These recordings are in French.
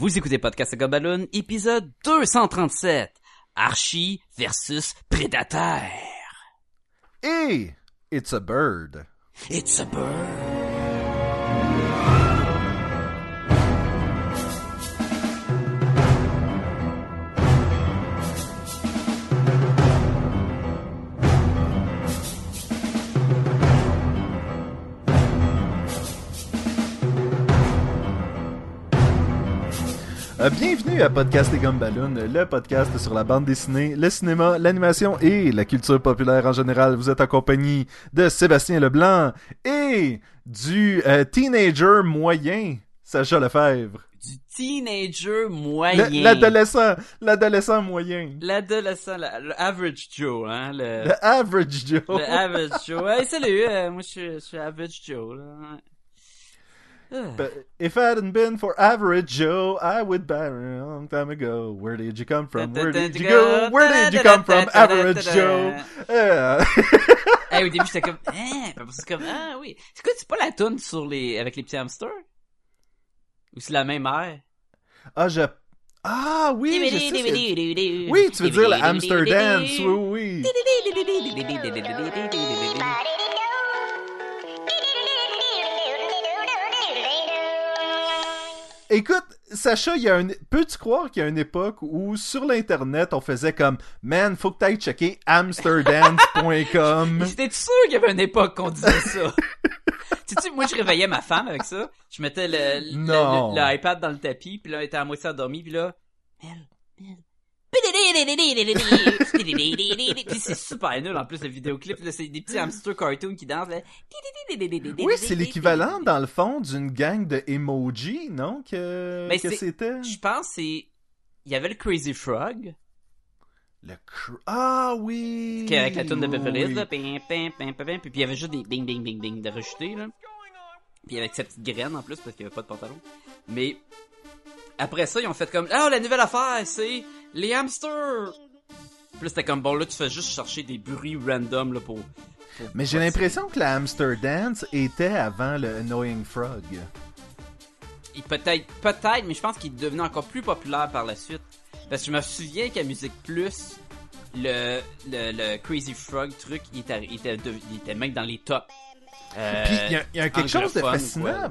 Vous écoutez Podcast Gobaloon, épisode 237. Archie versus Prédateur. Et it's a bird. It's a bird. Bienvenue à Podcast et Gumballoon, le podcast sur la bande dessinée, le cinéma, l'animation et la culture populaire en général. Vous êtes en compagnie de Sébastien Leblanc et du euh, teenager moyen, Sacha Lefebvre. Du teenager moyen. Le- L'adolescent, l'adolescent moyen. L'adolescent, la- le average Joe, hein, le, Le average Joe. le average Joe. Hey, salut, euh, moi je suis, je suis average Joe, là. But if it hadn't been for average Joe, I would buy a long time ago. Where did you come from? Where did you go? Where did you come from, average Joe? Euh, Hey, au début, j'étais comme, hein, puis c'est comme, ah oui. C'est quoi, c'est pas la toune sur les, avec les petits hamsters? Ou c'est la même air? ah, je... Ah, oui, je sais que- Oui, tu veux dire le hamster dance, oui, oui. Écoute, Sacha, il y a un... peux-tu croire qu'il y a une époque où sur l'internet on faisait comme Man, faut que t'ailles checker hamsterdance.com. J'étais sûr qu'il y avait une époque qu'on disait ça. tu sais, moi je réveillais ma femme avec ça. Je mettais le, le, Non. le- le iPad dans le tapis, puis là elle était à moitié endormie, puis là, Mel. Puis c'est super nul en plus le vidéoclip c'est des petits hamsters cartoons qui dansent là. Oui, c'est l'équivalent dans le fond d'une gang de emoji, non que, Mais que c'était? Je pense c'est il y avait le Crazy Frog le cr- Ah oui. qui avec la tune de Beverly Hills oui. là, pim, pim, pim, pim, pim, puis il y avait juste des ding ding ding ding de rejeter là. Puis avec sa petite graine en plus parce qu'il y avait pas de pantalon. Mais après ça, ils ont fait comme ah la nouvelle affaire, c'est les hamsters. Puis là, c'était comme bon là tu fais juste chercher des bruits random là pour. pour- Mais j'ai l'impression que la hamster dance était avant le Annoying Frog. Il peut-être peut-être mais je pense qu'il est devenu encore plus populaire par la suite parce que je me souviens qu'à Musique Plus le, le, le Crazy Frog truc il était, il était, il était même dans les tops. Euh, Puis il y a, il y a quelque chose de fascinant quoi,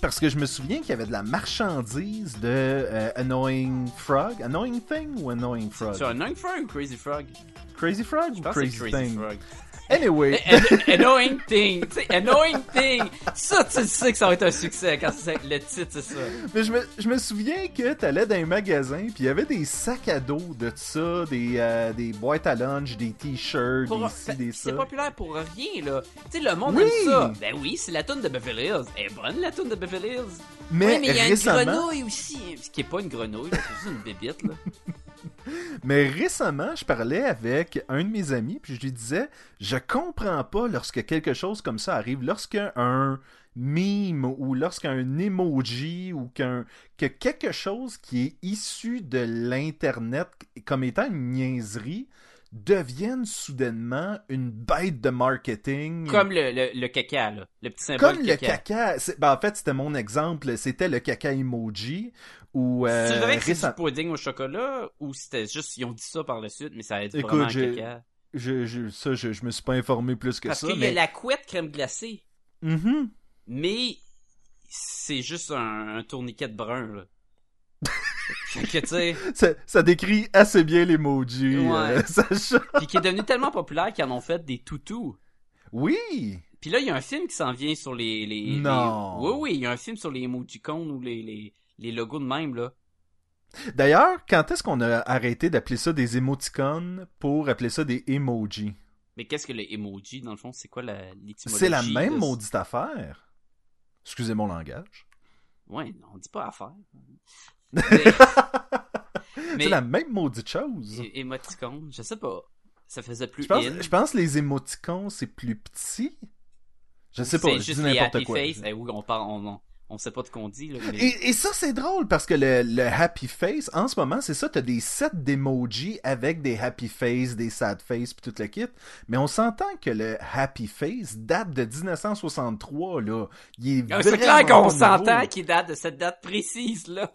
parce que je me souviens qu'il y avait de la marchandise de euh, Annoying Frog, Annoying Thing ou Annoying Frog? C'est Annoying Frog ou Crazy Frog? Crazy Frog Je ou pense que Crazy Thing? Frog. Anyway, An- annoying Thing, tu sais, Annoying Thing! Ça, tu sais que ça va être un succès quand c'est le titre, c'est ça. mais je me, je me souviens que t'allais dans un magasin puis il y avait des sacs à dos de ça, des, euh, des boîtes à lunch, des t-shirts, des ci, des C'est ça. populaire pour rien, là. Tu sais, le monde Oui. aime ça. Ben oui, c'est la toune de Beverly Hills. Elle est bonne, la toune de Beverly Hills. Mais, oui, mais il y a récemment, une grenouille aussi. Ce qui est pas une grenouille, c'est juste une bébite, là. mais récemment, je parlais avec un de mes amis puis je lui disais, je comprends pas lorsque quelque chose comme ça arrive, lorsque un meme ou lorsqu'un emoji ou qu'un que quelque chose qui est issu de l'internet comme étant une niaiserie devienne soudainement une bête de marketing Comme le, le, le caca, là. Le petit symbole comme le caca, c'est- ben, en fait c'était mon exemple, c'était le caca emoji ou euh, tu savais que c'est récem- du pudding au chocolat ou c'était juste, ils ont dit ça par la suite, mais ça a été Écoute, vraiment un j'ai- caca? je, je, ça je, je me suis pas informé plus que Parce ça qu'il y mais a la couette crème glacée. Mhm. Mais c'est juste un, un tourniquet de brun, là. Que, ça, ça décrit assez bien l'emoji Ouais. euh, Sacha. puis qui est devenu tellement populaire qu'ils en ont fait des toutous. Oui. Puis là, il y a un film qui s'en vient sur les... les Non. les- Oui, oui, il y a un film sur les emojicons ou les, les, les logos de même, là. D'ailleurs, quand est-ce qu'on a arrêté d'appeler ça des émoticônes pour appeler ça des emojis? Mais qu'est-ce que le emoji, dans le fond? C'est quoi la- l'étymologie? C'est la même de- maudite affaire. Excusez mon langage. Ouais, on dit pas affaire. C'est la même maudite chose. É- Émoticône, je sais pas. Ça faisait plus Je pense, in. je pense que les émoticônes, c'est plus petit. Je sais pas, C'est je juste dis les n'importe happy quoi. face. Eh oui, on parle, on, sait pas de qu'on dit, là. mais- Et, et ça, c'est drôle parce que le, le happy face, en ce moment, c'est ça, t'as des sets d'emojis avec des happy face, des sad face, puis tout le kit. Mais on s'entend que le happy face date de 1963, là. Il est Ah, C'est clair qu'on s'entend qu'il date de cette date précise, là.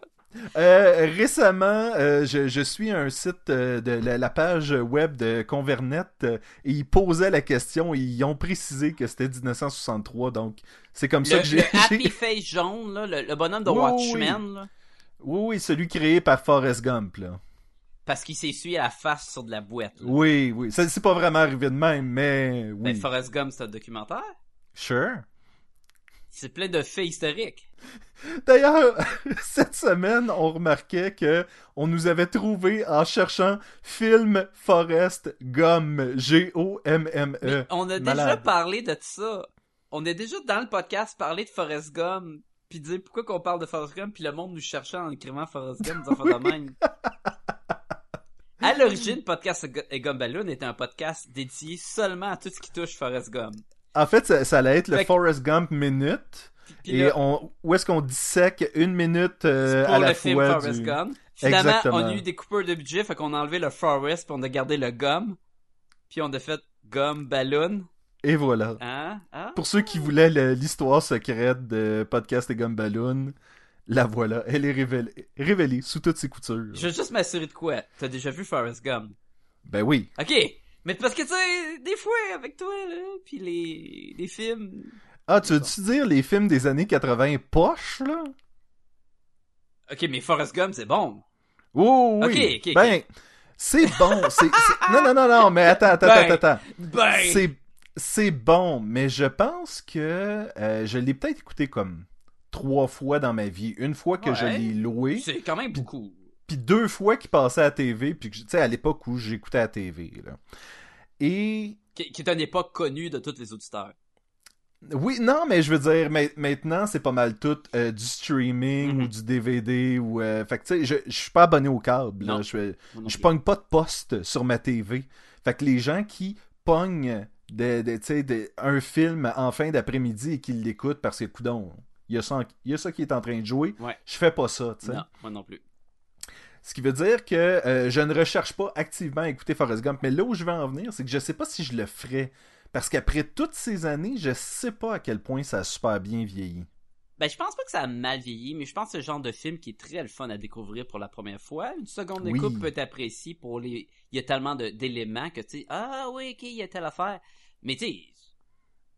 Euh, récemment, euh, je, je suis un site euh, de la, la page web de Convernet et ils posaient la question et ils ont précisé que c'était 1963, donc c'est comme ça que j'ai... le Happy Face jaune, là, le, le bonhomme de Oui, oui, Watchmen, là, Oui, oui, celui créé par Forrest Gump, là. parce qu'il s'est essuyé la face sur de la boîte. là. Oui, oui, ça c'est pas vraiment arrivé de même, mais oui. Ben, Forrest Gump, c'est un documentaire. Sure. C'est plein de faits historiques. D'ailleurs, cette semaine, on remarquait que on nous avait trouvé en cherchant film Forrest Gum, G-O-M-M-E. Mais on a déjà parlé de ça. On a déjà dans le podcast parlé de Forrest Gump, puis dire pourquoi qu'on parle de Forrest Gump, puis le monde nous cherchait en écrivant Forrest Gump, des de même. À l'origine, Podcast et Gumballoon était un podcast dédié seulement à tout ce qui touche Forrest Gump. En fait, ça, ça allait être le Fait Forrest Gump minute. Puis et là, on, où est-ce qu'on dissèque une minute euh, pour à la le film fois Forrest du... Gump. Finalement, Exactement. on a eu des coupeurs de budget, fait qu'on a enlevé le Forrest, puis on a gardé le Gum. Puis on a fait Gum Balloon. Et voilà. Hein? Hein? Pour ceux qui voulaient l'histoire secrète de Podcast et Gumballoon, la voilà. Elle est révélée, révélée sous toutes ses coutures. Je veux juste m'assurer de quoi? T'as déjà vu Forrest Gump? Ben oui. Ok, mais parce que tu sais, des fois avec toi là, puis les les films. Ah, tu veux-tu dire les films des années 80 poches, là? Ok, mais Forrest Gump c'est bon. Oh oui. Ben, c'est bon. c'est, Non, non, non, non, mais attends, attends, Ben, attends, attends. Ben. C'est, c'est bon, mais je pense que euh, je l'ai peut-être écouté comme trois fois dans ma vie. Une fois que je l'ai loué, C'est quand même beaucoup. puis deux fois qu'il passait à la TV, puis tu sais, à l'époque où j'écoutais à la TV, là. Et Qui, qui est une époque connue de tous les auditeurs. Oui, non, mais je veux dire, ma- maintenant, c'est pas mal tout euh, du streaming Mhm. ou du DVD ou... euh, fait que, tu sais, je, je suis pas abonné au câble. là. Je, je pogne pas de poste sur ma TV. Fait que les gens qui pognent de, un film en fin d'après-midi et qui l'écoutent parce que, coudon, il y, a ça il y a ça qui est en train de jouer, Ouais. je fais pas ça, tu sais. Non, moi non plus. Ce qui veut dire que euh, je ne recherche pas activement à écouter Forrest Gump. Mais là où je vais en venir, c'est que je sais pas si je le ferais. Parce qu'après toutes ces années, je sais pas à quel point ça a super bien vieilli. Ben, je pense pas que ça a mal vieilli, mais je pense que c'est le genre de film qui est très le fun à découvrir pour la première fois. Une seconde Oui. écoute peut être appréciée pour les. Il y a tellement d'éléments que tu sais, ah oui, ok, il y a telle affaire. Mais tu sais,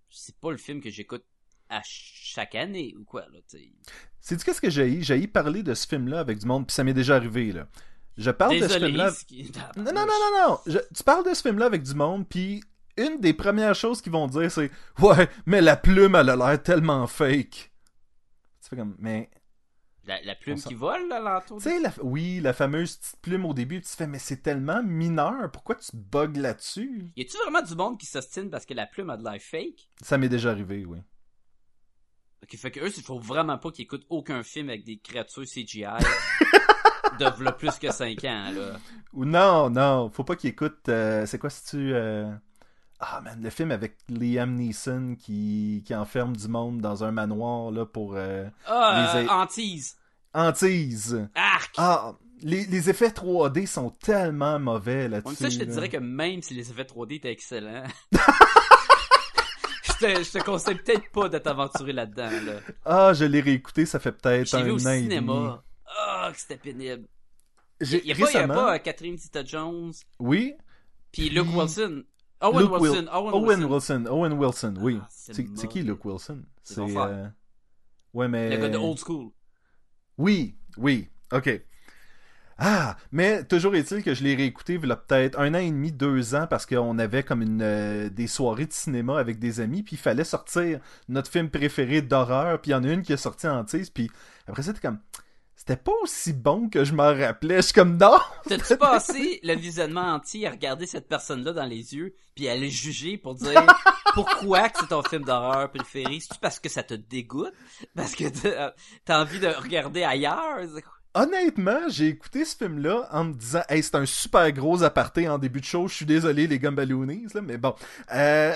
c'est pas le film que j'écoute à ch- chaque année ou quoi, là, tu sais. C'est du qu'est-ce que j'ai J'ai y parler de ce film-là avec du monde, puis ça m'est déjà arrivé, là. Je parle de ce film-là... qui- Non, non, non, non, non. Je- Tu parles de ce film-là avec du monde, puis une des premières choses qu'ils vont dire, c'est « Ouais, mais la plume, elle a l'air tellement fake. » Tu fais comme « Mais... La, la plume qui vole, là, l'entour. Tu sais, la... oui, la fameuse petite plume au début, tu fais « Mais c'est tellement mineur, pourquoi tu bugs là-dessus? Y a-tu vraiment du monde qui s'ostine parce que la plume a de l'air fake? » Ça m'est déjà arrivé, oui. Ok, fait que eux, il faut vraiment pas qu'ils écoutent aucun film avec des créatures CGI de plus que 5 ans, là. Ou non, non, faut pas qu'il écoute... euh, c'est quoi si tu... euh, Ah, man, le film avec Liam Neeson qui, qui enferme du monde dans un manoir, là, pour... euh, Ah, Les euh, a- hantise. Hantise. Arc! Ah, les, les effets 3D sont tellement mauvais là-dessus. Comme ça, je te là. dirais que même si les effets 3D étaient excellents, je te, conseille peut-être pas de t'aventurer là-dedans, là. Ah, je l'ai réécouté, ça fait peut-être J'ai un vu au an cinéma. Ah, que c'était pénible. Il y a pas, y a récemment... pas euh, Catherine Zeta-Jones, Oui, puis Luke Wilson. Owen Luke Wil- Wilson, Owen, Owen Wilson. Wilson. Owen Wilson, oui. Ah, c'est qui. Luke Wilson? C'est euh, Ouais, mais Le gars de Old School. Oui, oui. OK. Ah, mais toujours est-il que je l'ai réécouté il y a peut-être un an et demi, deux ans, parce qu'on avait comme une euh, des soirées de cinéma avec des amis, puis il fallait sortir notre film préféré d'horreur, puis il y en a une qui est sortie en tease, puis après ça, t'es comme... C'était pas aussi bon que je m'en rappelais. Je suis comme, non! T'as-tu passé le visionnement entier à regarder cette personne-là dans les yeux, puis à le juger pour dire pourquoi que c'est ton film d'horreur préféré? C'est-tu parce que ça te dégoûte? Parce que t'as t'as envie de regarder ailleurs? Honnêtement, j'ai écouté ce film-là en me disant, hey, c'est un super gros aparté en début de show. Je suis désolé, les Gumballoonies, là, mais bon. Euh...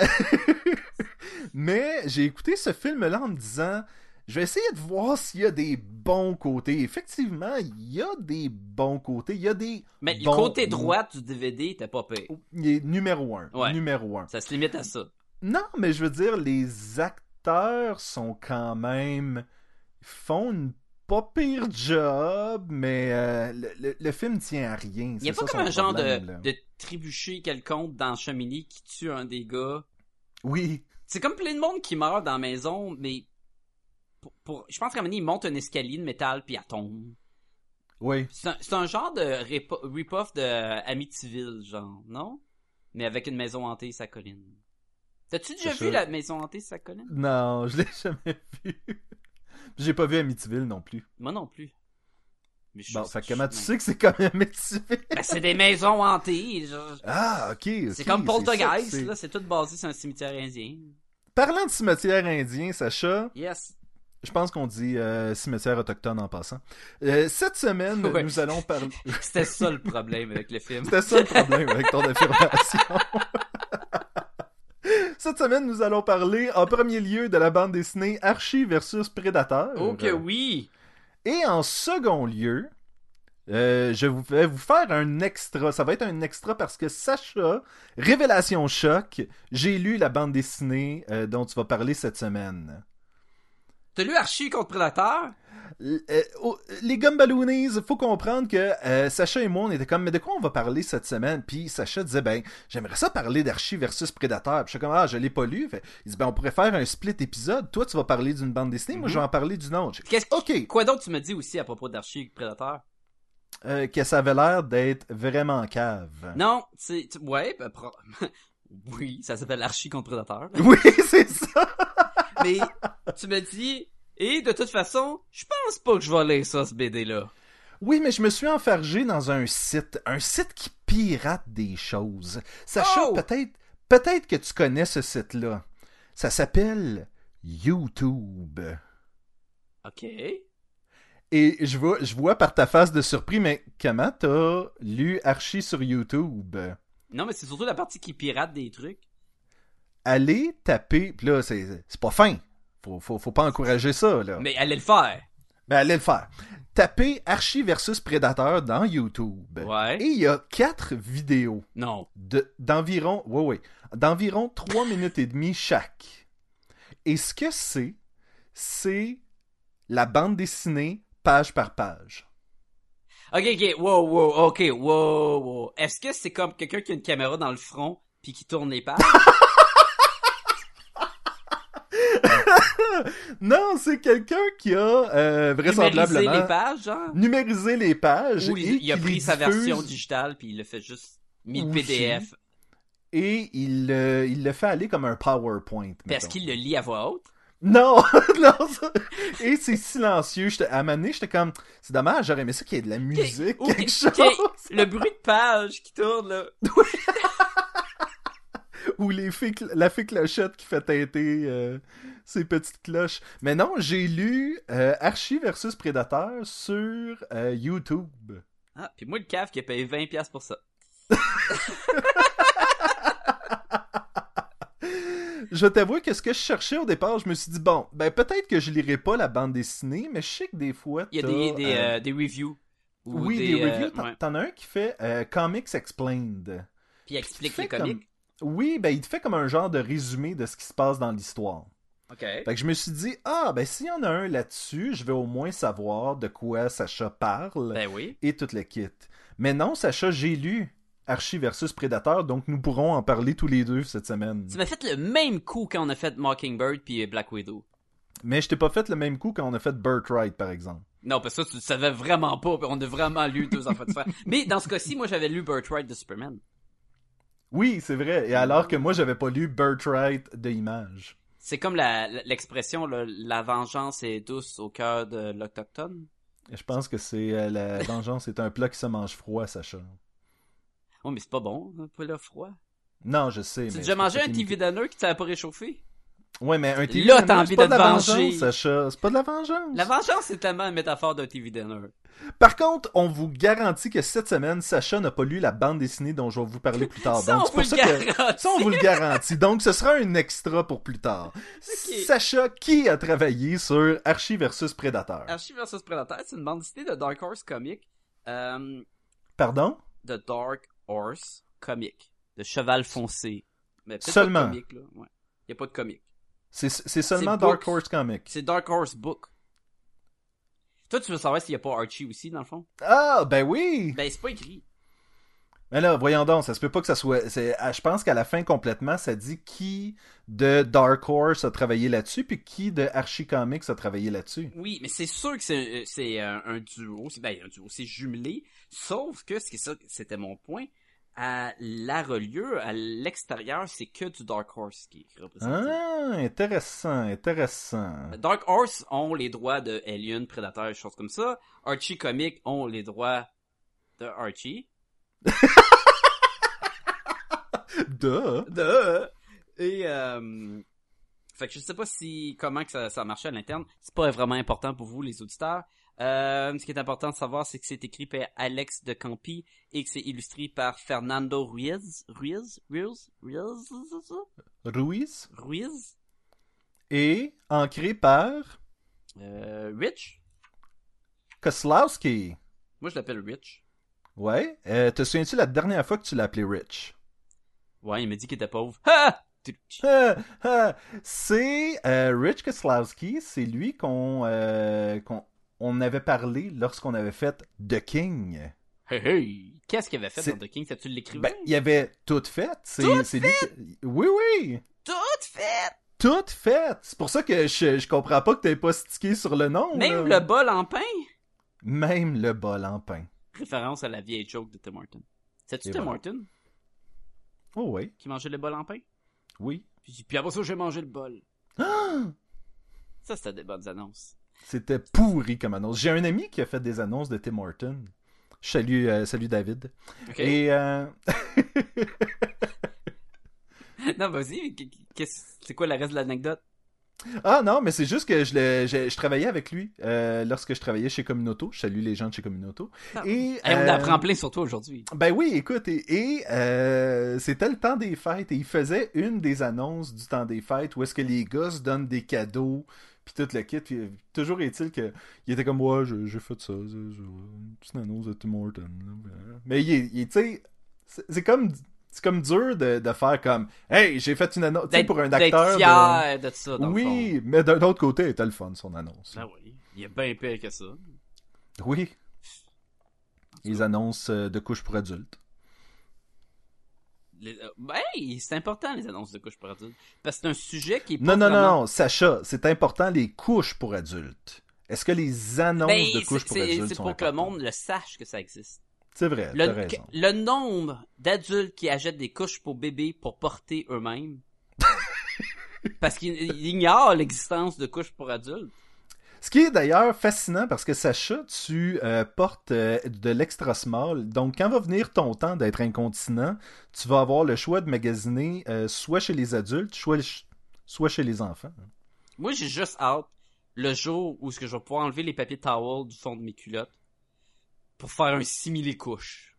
mais j'ai écouté ce film-là en me disant, je vais essayer de voir s'il y a des bons côtés. Effectivement, il y a des bons côtés. Il y a des. Mais le bons- côté droit du DVD était pas pire. Il est numéro un. Ouais. Numéro un. Ça se limite à ça. Non, mais je veux dire, les acteurs sont quand même. font une pas pire job, mais euh, le, le- le film tient à rien. Il y a pas ça comme un genre de, problème, de trébucher quelconque dans Chamonix qui tue un des gars. Oui, C'est comme plein de monde qui meurt dans la maison, mais pour, pour- je pense qu'à un moment il monte un escalier de métal puis elle tombe. oui. C'est un, genre de rip- rip-off de Amityville, genre, non? Mais avec une maison hantée, sa colline. T'as-tu déjà vu la maison hantée, sa colline? Non, je l'ai jamais vu. J'ai pas vu Amityville non plus. Moi non plus. Mais je Bon, fait comment tu sais que c'est comme Amityville? Ben, c'est des maisons hantées, genre. Ah, ok. C'est comme Poltergeist, c'est. là, c'est tout basé sur un cimetière indien. Parlant de cimetière indien, Sacha, Yes. je pense qu'on dit euh, cimetière autochtone en passant. Euh, cette semaine, Ouais. nous allons parler... C'était ça le problème avec le film. C'était ça le problème avec ton affirmation. Cette semaine, nous allons parler en premier lieu de la bande dessinée Archie versus Predator. Oh que oui! Et en second lieu, euh, je vais vous faire un extra. Ça va être un extra parce que Sacha, révélation choc, j'ai lu la bande dessinée euh, dont tu vas parler cette semaine. T'as lu Archie contre Predator? L- euh, oh, les Gumballoonies, faut comprendre que euh, Sacha et moi, on était comme, mais de quoi on va parler cette semaine? Puis Sacha disait, ben, j'aimerais ça parler d'Archie versus Predator. Puis je suis comme, ah, je l'ai pas lu. Fait, il dit, ben, on pourrait faire un split épisode. Toi, tu vas parler d'une bande dessinée, moi, je vais en parler d'une autre. Qu'est-ce que... Ok, Quoi d'autre tu me dis aussi à propos d'Archie Predator? euh, que ça avait l'air d'être vraiment cave. Non, c'est... Ouais, ben, pro- Oui, ça s'appelle Archie contre Predator. Oui, c'est ça. Mais tu me dis... Et de toute façon, je pense pas que je vais lire ça, ce BD-là. Oui, mais je me suis enfargé dans un site, un site qui pirate des choses. Sacha, Oh! peut-être, peut-être que tu connais ce site-là. Ça s'appelle YouTube. OK. Et je vois, je vois par ta face de surpris, mais comment t'as lu Archie sur YouTube? Non, mais c'est surtout la partie qui pirate des trucs. Allez taper, pis là, c'est, c'est pas fin. Faut, faut, faut pas encourager ça, là. Mais allez le faire. Ben, allez le faire. Tapez Archie versus Predator dans YouTube. Ouais. Et il y a quatre vidéos. Non. de- d'environ ouais, ouais, d'environ 3 minutes et demie chaque. Et ce que c'est, c'est la bande dessinée page par page. Ok, ok, wow, wow, ok, wow, wow. Est-ce que c'est comme quelqu'un qui a une caméra dans le front puis qui tourne les pages? Non, c'est quelqu'un qui a euh, vraisemblablement les pages, genre? numérisé les pages Ou et il, a pris sa version digitale puis il l'a fait juste mis le. PDF. et il, euh, il le fait aller comme un PowerPoint. Parce qu'il le lit à voix haute? Non, non, ça- et c'est silencieux. J'étais- À un j'étais comme, c'est dommage, j'aurais aimé ça qu'il y ait de la musique, quelque chose. Le bruit de page qui tourne, là. ou les fées la fée clochette qui fait teinter euh, ses petites cloches. Mais non, j'ai lu euh, Archie versus Predator sur euh, YouTube. Ah, puis moi, le caf qui a payé 20$ pour ça. Je t'avoue que ce que je cherchais au départ, je me suis dit, bon, ben peut-être que je lirai pas la bande dessinée, mais je sais que des fois, Il y a des, des, euh, euh, des reviews. Ou oui, des, euh, reviews. T'en- ouais. As un qui fait euh, Comics Explained. Puis il explique les comics. Oui, ben il te fait comme un genre de résumé de ce qui se passe dans l'histoire. Ok. Fait que je me suis dit, ah, ben s'il y en a un là-dessus, je vais au moins savoir de quoi Sacha parle Ben oui. et tout le kit. Mais non, Sacha, j'ai lu Archie versus Predator, donc nous pourrons en parler tous les deux cette semaine. Tu m'as fait le même coup quand on a fait Mockingbird puis Black Widow. Mais je t'ai pas fait le même coup quand on a fait Birthright, par exemple. Non, parce que ça, tu le savais vraiment pas. On a vraiment lu deux enfants différents. Mais dans ce cas-ci, moi, j'avais lu Birthright de Superman. Oui, c'est vrai. Et alors que moi, j'avais pas lu Birthright de Image. C'est comme la- l'expression, la vengeance est douce au cœur de l'autochtone? Je pense que c'est euh, la vengeance est un plat qui se mange froid, Sacha. Oh, mais c'est pas bon, un là froid. Non, je sais. Tu as déjà mangé un TV qui t'avait pas réchauffé? Ouais, mais un TV Là, t'as envie pas de te la venger. vengeance, Sacha. C'est pas de la vengeance. La vengeance, c'est tellement une métaphore d'un TV dinner. Par contre, on vous garantit que cette semaine, Sacha n'a pas lu la bande dessinée dont je vais vous parler plus tard. Ça, Donc, on c'est pour ça que ça, on vous le garantit. Donc, ce sera un extra pour plus tard. Sacha, qui a travaillé sur Archie versus Predator Archie vs Predator, c'est une bande dessinée de Dark Horse Comic. Euh, Pardon? de Dark Horse Comic. De Cheval Foncé. Mais Seulement. Pas de comic, là. Ouais. Y a pas de comic. C'est c'est seulement Dark. Horse Comics. C'est Dark Horse Book. Toi, tu veux savoir s'il y a pas Archie aussi, dans le fond? Ah, ben oui! Ben, c'est pas écrit. Mais là, voyons donc, ça se peut pas que ça soit. ah, Je pense qu'à la fin, complètement, ça dit qui de Dark Horse a travaillé là-dessus, puis qui de Archie Comics a travaillé là-dessus. Oui, mais c'est sûr que c'est euh, c'est un, un duo, c'est ben un duo, c'est jumelé, sauf que c'était mon point, à la relieu, à l'extérieur, c'est que du Dark Horse qui est représenté. Ah, intéressant, intéressant. Dark Horse ont les droits de Alien, Predator, des choses comme ça. Archie Comics ont les droits de Archie. Duh. De et euh, fait que je sais pas si comment que ça, ça marchait à l'interne. C'est pas vraiment important pour vous les auditeurs. Euh, ce qui est important de savoir, c'est que c'est écrit par Alex de Campi et que c'est illustré par Fernando Ruiz. Ruiz? Ruiz? Ruiz? Ruiz? Ruiz? Et ancré par Euh, Rich? Koslowski. Moi, je l'appelle Rich. Ouais. Euh, te souviens-tu la dernière fois que tu l'as appelé Rich? Ouais, il m'a dit qu'il était pauvre. Ha! Ah, ah, c'est euh, Rich Koslowski, c'est lui qu'on euh, qu'on on avait parlé lorsqu'on avait fait The King. Hey, hey! Qu'est-ce qu'il avait fait dans The King? Ça, tu l'écrivais? Ben, il avait tout fait. C'est Tout c'est lui qui- Oui, oui. Tout fait! Tout fait. C'est pour ça que je, je comprends pas que t'aies pas stické sur le nom. Même là. le bol en pain? Même le bol en pain. Référence à la vieille joke de Tim Horton. C'est-tu Tim voilà. Horton Oh oui, qui mangeait le bol en pain? oui. Puis, puis après ça, j'ai mangé le bol. Ah! Ça, c'était des bonnes annonces. C'était pourri comme annonce. J'ai un ami qui a fait des annonces de Tim Horton. Salut, euh, salut David. Et euh, non, vas-y, c'est quoi le reste de l'anecdote? Ah non, mais c'est juste que je, le- je, je travaillais avec lui euh, lorsque je travaillais chez Communauto. Je salue les gens de chez Communauto. Non. Et, on apprend plein sur toi aujourd'hui. Ben oui, écoute, et, et, c'était le temps des fêtes et il faisait une des annonces du temps des fêtes où est-ce que les gosses donnent des cadeaux puis tout le kit. Puis, euh, toujours est-il que il était comme ouais, j'ai fait ça, c'est- c'est une petite annonce de Tim Horton. là. Mais il, tu sais, c'est comme c'est comme dur de, de faire comme hey, j'ai fait une annonce tu sais, D'être pour un acteur. fier de, ça, dans le Oui, mais d'un autre côté, était le fun son annonce. Ben oui, il est bien pire que ça. Oui. Les annonces euh, de couches pour adultes. Les- euh, ben, c'est important, les annonces de couches pour adultes. Parce que c'est un sujet qui est Non, pas non, non, vraiment- non, Sacha, c'est important les couches pour adultes. Est-ce que les annonces Ben, de couches pour adultes c'est pour que le monde le sache que ça existe. C'est vrai, Le, raison. le nombre d'adultes qui achètent des couches pour bébés pour porter eux-mêmes. parce qu'ils ils ignorent l'existence de couches pour adultes. Ce qui est d'ailleurs fascinant parce que Sacha, tu euh, portes euh, de l'extra small. Donc, quand va venir ton temps d'être incontinent, tu vas avoir le choix de magasiner euh, soit chez les adultes, soit, soit chez les enfants. Moi, j'ai juste hâte le jour où ce que je vais pouvoir enlever les papiers towel du fond de mes culottes pour faire un simili couche.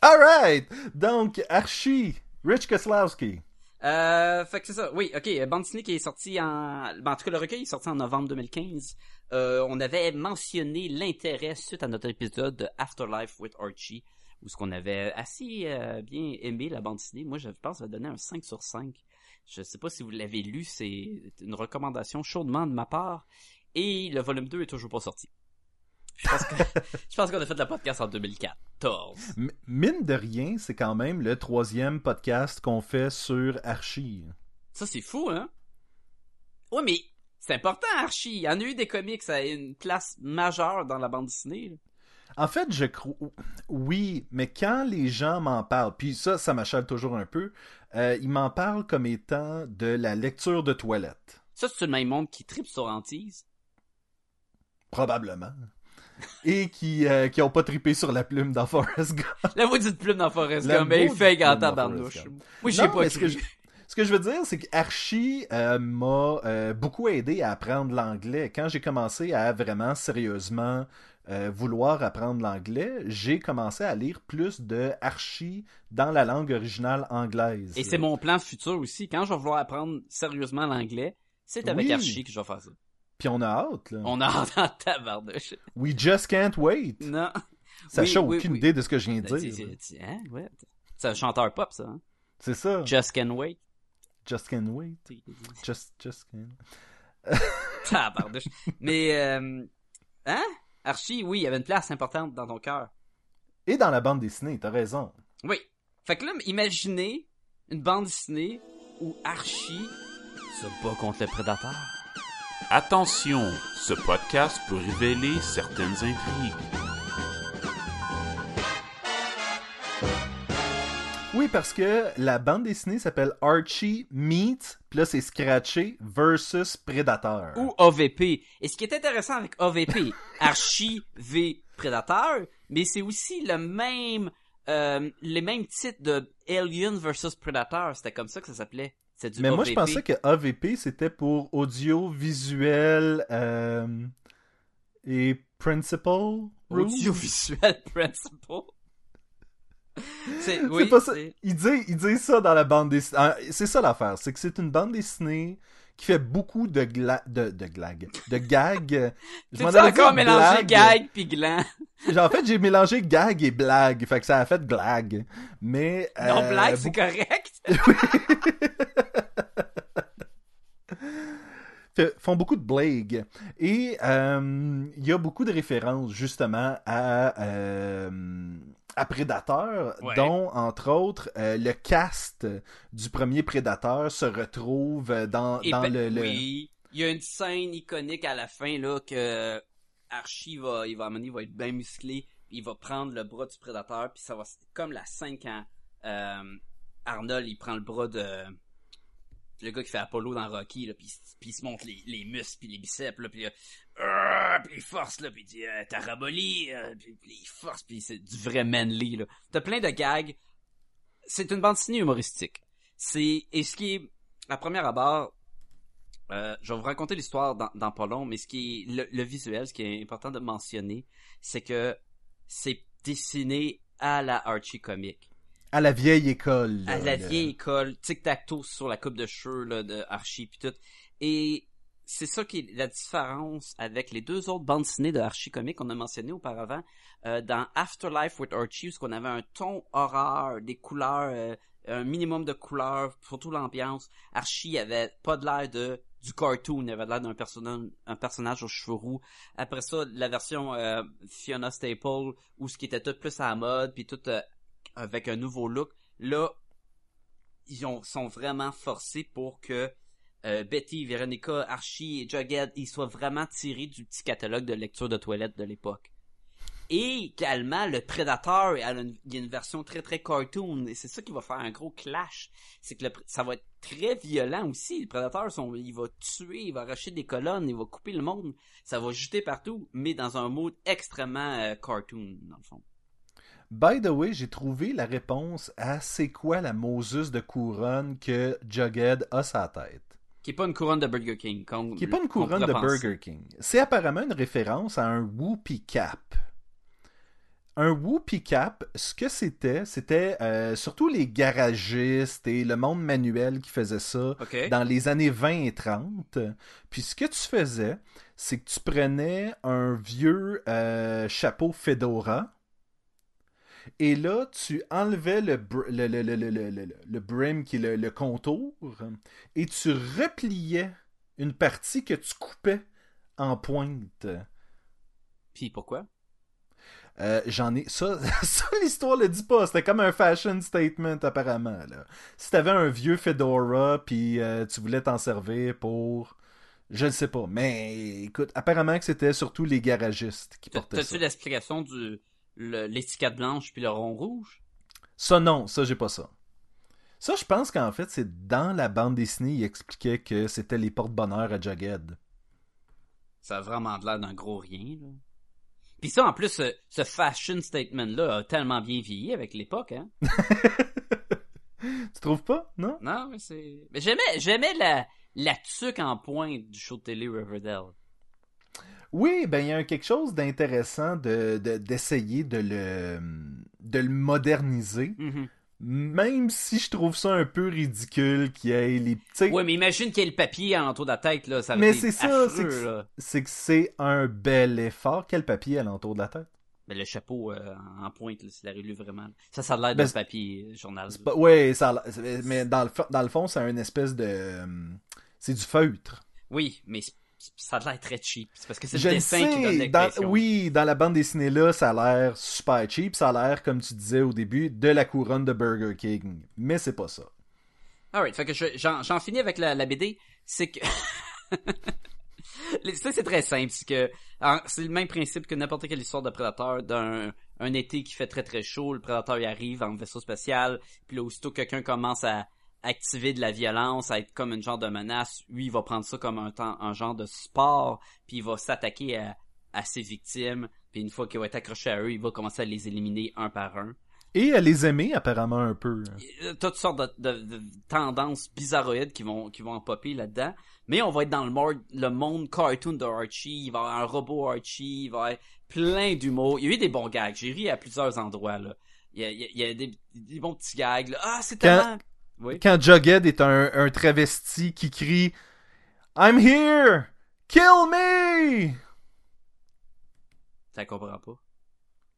Alright! Donc, Archie, Rich Koslowski. Euh, fait que c'est ça. Oui, ok. Bande dessinée qui est sortie en... Ben, en tout cas, le recueil est sorti en novembre 2015. Euh, on avait mentionné l'intérêt suite à notre épisode de Afterlife with Archie, où ce qu'on avait assez euh, bien aimé la bande dessinée. Moi, je pense que donner un 5 sur 5. Je sais pas si vous l'avez lu, c'est une recommandation chaudement de ma part. Et le volume 2 est toujours pas sorti. Je pense qu'on a fait le podcast en 2014. M- mine de rien, c'est quand même le troisième podcast qu'on fait sur Archie. Ça, c'est fou, hein? Ouais, mais c'est important, Archie. Il y en a eu des comics, ça a une place majeure dans la bande dessinée. là. En fait, je crois. Oui, mais quand les gens m'en parlent, puis ça, ça m'achale toujours un peu, euh, ils m'en parlent comme étant de la lecture de toilette. Ça, c'est le même monde qui tripe sur Antise. Probablement. Et qui euh, qui ont pas trippé sur la plume dans Forrest Gump. La maudite plume dans Forrest Gump, elle maudite fait en tabarnouche. Moi, j'ai Non, pas mais ce que, je, ce que je veux dire, c'est qu'Archie euh, m'a euh, beaucoup aidé à apprendre l'anglais. Quand j'ai commencé à vraiment sérieusement euh, vouloir apprendre l'anglais, j'ai commencé à lire plus de Archie dans la langue originale anglaise. Et c'est mon plan futur aussi. Quand je vais vouloir apprendre sérieusement l'anglais, c'est avec Oui. Archie que je vais faire ça. Puis on a hâte, là. On a hâte en tabarnouche. We just can't wait. Non. Sacha, Oui, oui, aucune oui. idée de ce que je viens de Ben, dire. hein, ouais. C'est un chanteur pop, ça. Hein? C'est ça. Just Can Wait. Just can't wait. Just, just can. Tabarnouche. Mais, euh, hein? Archie, oui, il y avait une place importante dans ton cœur. Et dans la bande dessinée, t'as raison. Oui. Fait que là, imaginez une bande dessinée où Archie se bat contre le prédateur. Attention, ce podcast peut révéler certaines intrigues. Oui, parce que la bande dessinée s'appelle Archie Meets, puis là c'est scratché versus Predator. Ou AVP. Et ce qui est intéressant avec AVP, Archie v Predator, mais c'est aussi le même, euh, les mêmes titres de Alien versus Predator. C'était comme ça que ça s'appelait. C'est du Mais moi je pensais que AVP c'était pour audio, visuel euh, et principal. Audiovisuel Principle. C'est oui, pas ça. c'est- Il dit, il dit ça dans la bande dessinée. Ah, C'est ça l'affaire, c'est que c'est une bande dessinée qui fait beaucoup de gla... de, de glag, de gag. Je m'en encore mélangé gag puis gland? Genre, en fait, j'ai mélangé gag et blague, fait que ça a fait glag. Mais Non, euh, blague, c'est correct. font beaucoup de blagues. Et euh, il y a beaucoup de références justement à, euh, à Ouais. dont entre autres euh, le cast du premier Predator se retrouve dans, Et dans ben, le, le- Oui, il y a une scène iconique à la fin là que Archie va, il va amener, il va être bien musclé, il va prendre le bras du prédateur, puis ça va c'est comme la scène quand euh, Arnold il prend le bras de le gars qui fait Apollo dans Rocky là, puis, il- puis il se montre les, les muscles puis les biceps là, puis euh, euh, puis il force là, puis il dit euh, t'as raboli, euh, puis, puis il force, puis c'est du vrai manly là. T'as plein de gags. C'est une bande dessinée humoristique. C'est et ce qui est à première abord euh, je vais vous raconter l'histoire dans, dans pas long, mais ce qui est le, le visuel, ce qui est important de mentionner, c'est que c'est dessiné à la Archie comique, à la vieille école. là, à la le- vieille école, tic tac toe sur la coupe de cheveux là, de Archie puis tout. Et c'est ça qui est la différence avec les deux autres bandes dessinées de Archie comique qu'on a mentionné auparavant. Euh, dans Afterlife with Archie, où on avait un ton horreur, des couleurs, euh, un minimum de couleurs, surtout l'ambiance. Archie avait pas de l'air de du cartoon, il avait l'air d'un personnage, un personnage aux cheveux roux. Après ça, la version euh, Fiona Staple, où ce qui était tout plus à la mode, puis tout euh, avec un nouveau look. Là, ils ont, sont vraiment forcés pour que euh, Betty, Veronica, Archie et Jughead, ils soient vraiment tirés du petit catalogue de lecture de toilette de l'époque. Et également, le Predator, il y a une, version très très cartoon, et c'est ça qui va faire un gros clash. C'est que ça va être très violent aussi. Le Predator, il va tuer, il va arracher des colonnes, il va couper le monde. Ça va jeter partout, mais dans un mode extrêmement euh, cartoon, dans le fond. By the way, j'ai trouvé la réponse à c'est quoi la Moses de couronne que Jughead a sa tête? Qui est pas une couronne de Burger King. Qui n'est pas une couronne de penser. Burger King. C'est apparemment une référence à un Whoopi Cap. Un Whoopi Cap, ce que c'était, c'était euh, surtout les garagistes et le monde manuel qui faisaient ça dans les années 20 et 30. Puis ce que tu faisais, c'est que tu prenais un vieux euh, chapeau Fedora. Et là, tu enlevais le, br- le, le, le, le, le, le- le brim qui est le, le contour et tu repliais une partie que tu coupais en pointe. Puis pourquoi? Euh, J'en ai. Ça, ça l'histoire le dit pas. C'était comme un fashion statement, apparemment. Là. Si t'avais un vieux Fedora, puis euh, tu voulais t'en servir pour. Je ne sais pas. Mais écoute, apparemment que c'était surtout les garagistes qui portaient ça. T'as-tu l'explication du l'étiquette blanche puis le rond rouge? Ça, non. Ça, j'ai pas ça. Ça, je pense qu'en fait, c'est dans la bande dessinée, il expliquait que c'était les porte-bonheur à Jughead. Ça a vraiment de l'air d'un gros rien, là. Puis ça, en plus, ce, ce fashion statement-là a tellement bien vieilli avec l'époque, hein? Tu trouves pas? Non? Non, mais c'est... Mais j'aimais, j'aimais la, la tuque en pointe du show de télé Riverdale. Oui, ben il y a quelque chose d'intéressant de, de- d'essayer de le, de le moderniser. Mhm. Même si je trouve ça un peu ridicule qu'il y ait les petits. Ouais, mais imagine qu'il y ait le papier en autour de la tête, là. Ça Mais c'est ça, c'est que-. C'est que c'est un bel effort. Quel papier à l'entour de la tête? Mais le chapeau euh, en pointe, là, s'il l'aurait lu vraiment. Ça, ça a l'air Ben, d'un c'est- papier euh, journal. C'est pas- Ouais, ça, c'est- mais dans le, dans le fond, c'est une espèce de. euh, C'est du feutre. Oui, mais c'est- ça a l'air très cheap. C'est parce que c'est le dessin qui donne sais, dans, l'impression. oui, dans la bande dessinée là, ça a l'air super cheap, ça a l'air, comme tu disais au début, de la couronne de Burger King. Mais c'est pas ça. Alright, fait que je- j'en finis avec la, la BD. C'est que... Ça, c'est très simple. C'est que c'est le même principe que n'importe quelle histoire de prédateur. D'un un été qui fait très très chaud, le prédateur y arrive en vaisseau spatial. Puis là, aussitôt que quelqu'un commence à activer de la violence, à être comme une genre de menace, lui, il va prendre ça comme un, temps, un genre de sport. Puis il va s'attaquer à, à ses victimes. Puis une fois qu'il va être accroché à eux, il va commencer à les éliminer un par un. Et à les aimer, apparemment, un peu. Toutes sortes de, de- de tendances bizarroïdes qui vont qui vont en popper là-dedans. Mais on va être dans le monde, le monde cartoon de Archie. Il va y avoir un robot Archie. Il va y avoir plein d'humour. Il y a eu des bons gags. J'ai ri à plusieurs endroits là. Il y a, il y a- des, des bons petits gags. Là. Ah, c'est Quand- tellement. Oui. Quand Jughead est un, un travesti qui crie I'm here! Kill me! Ça comprend pas.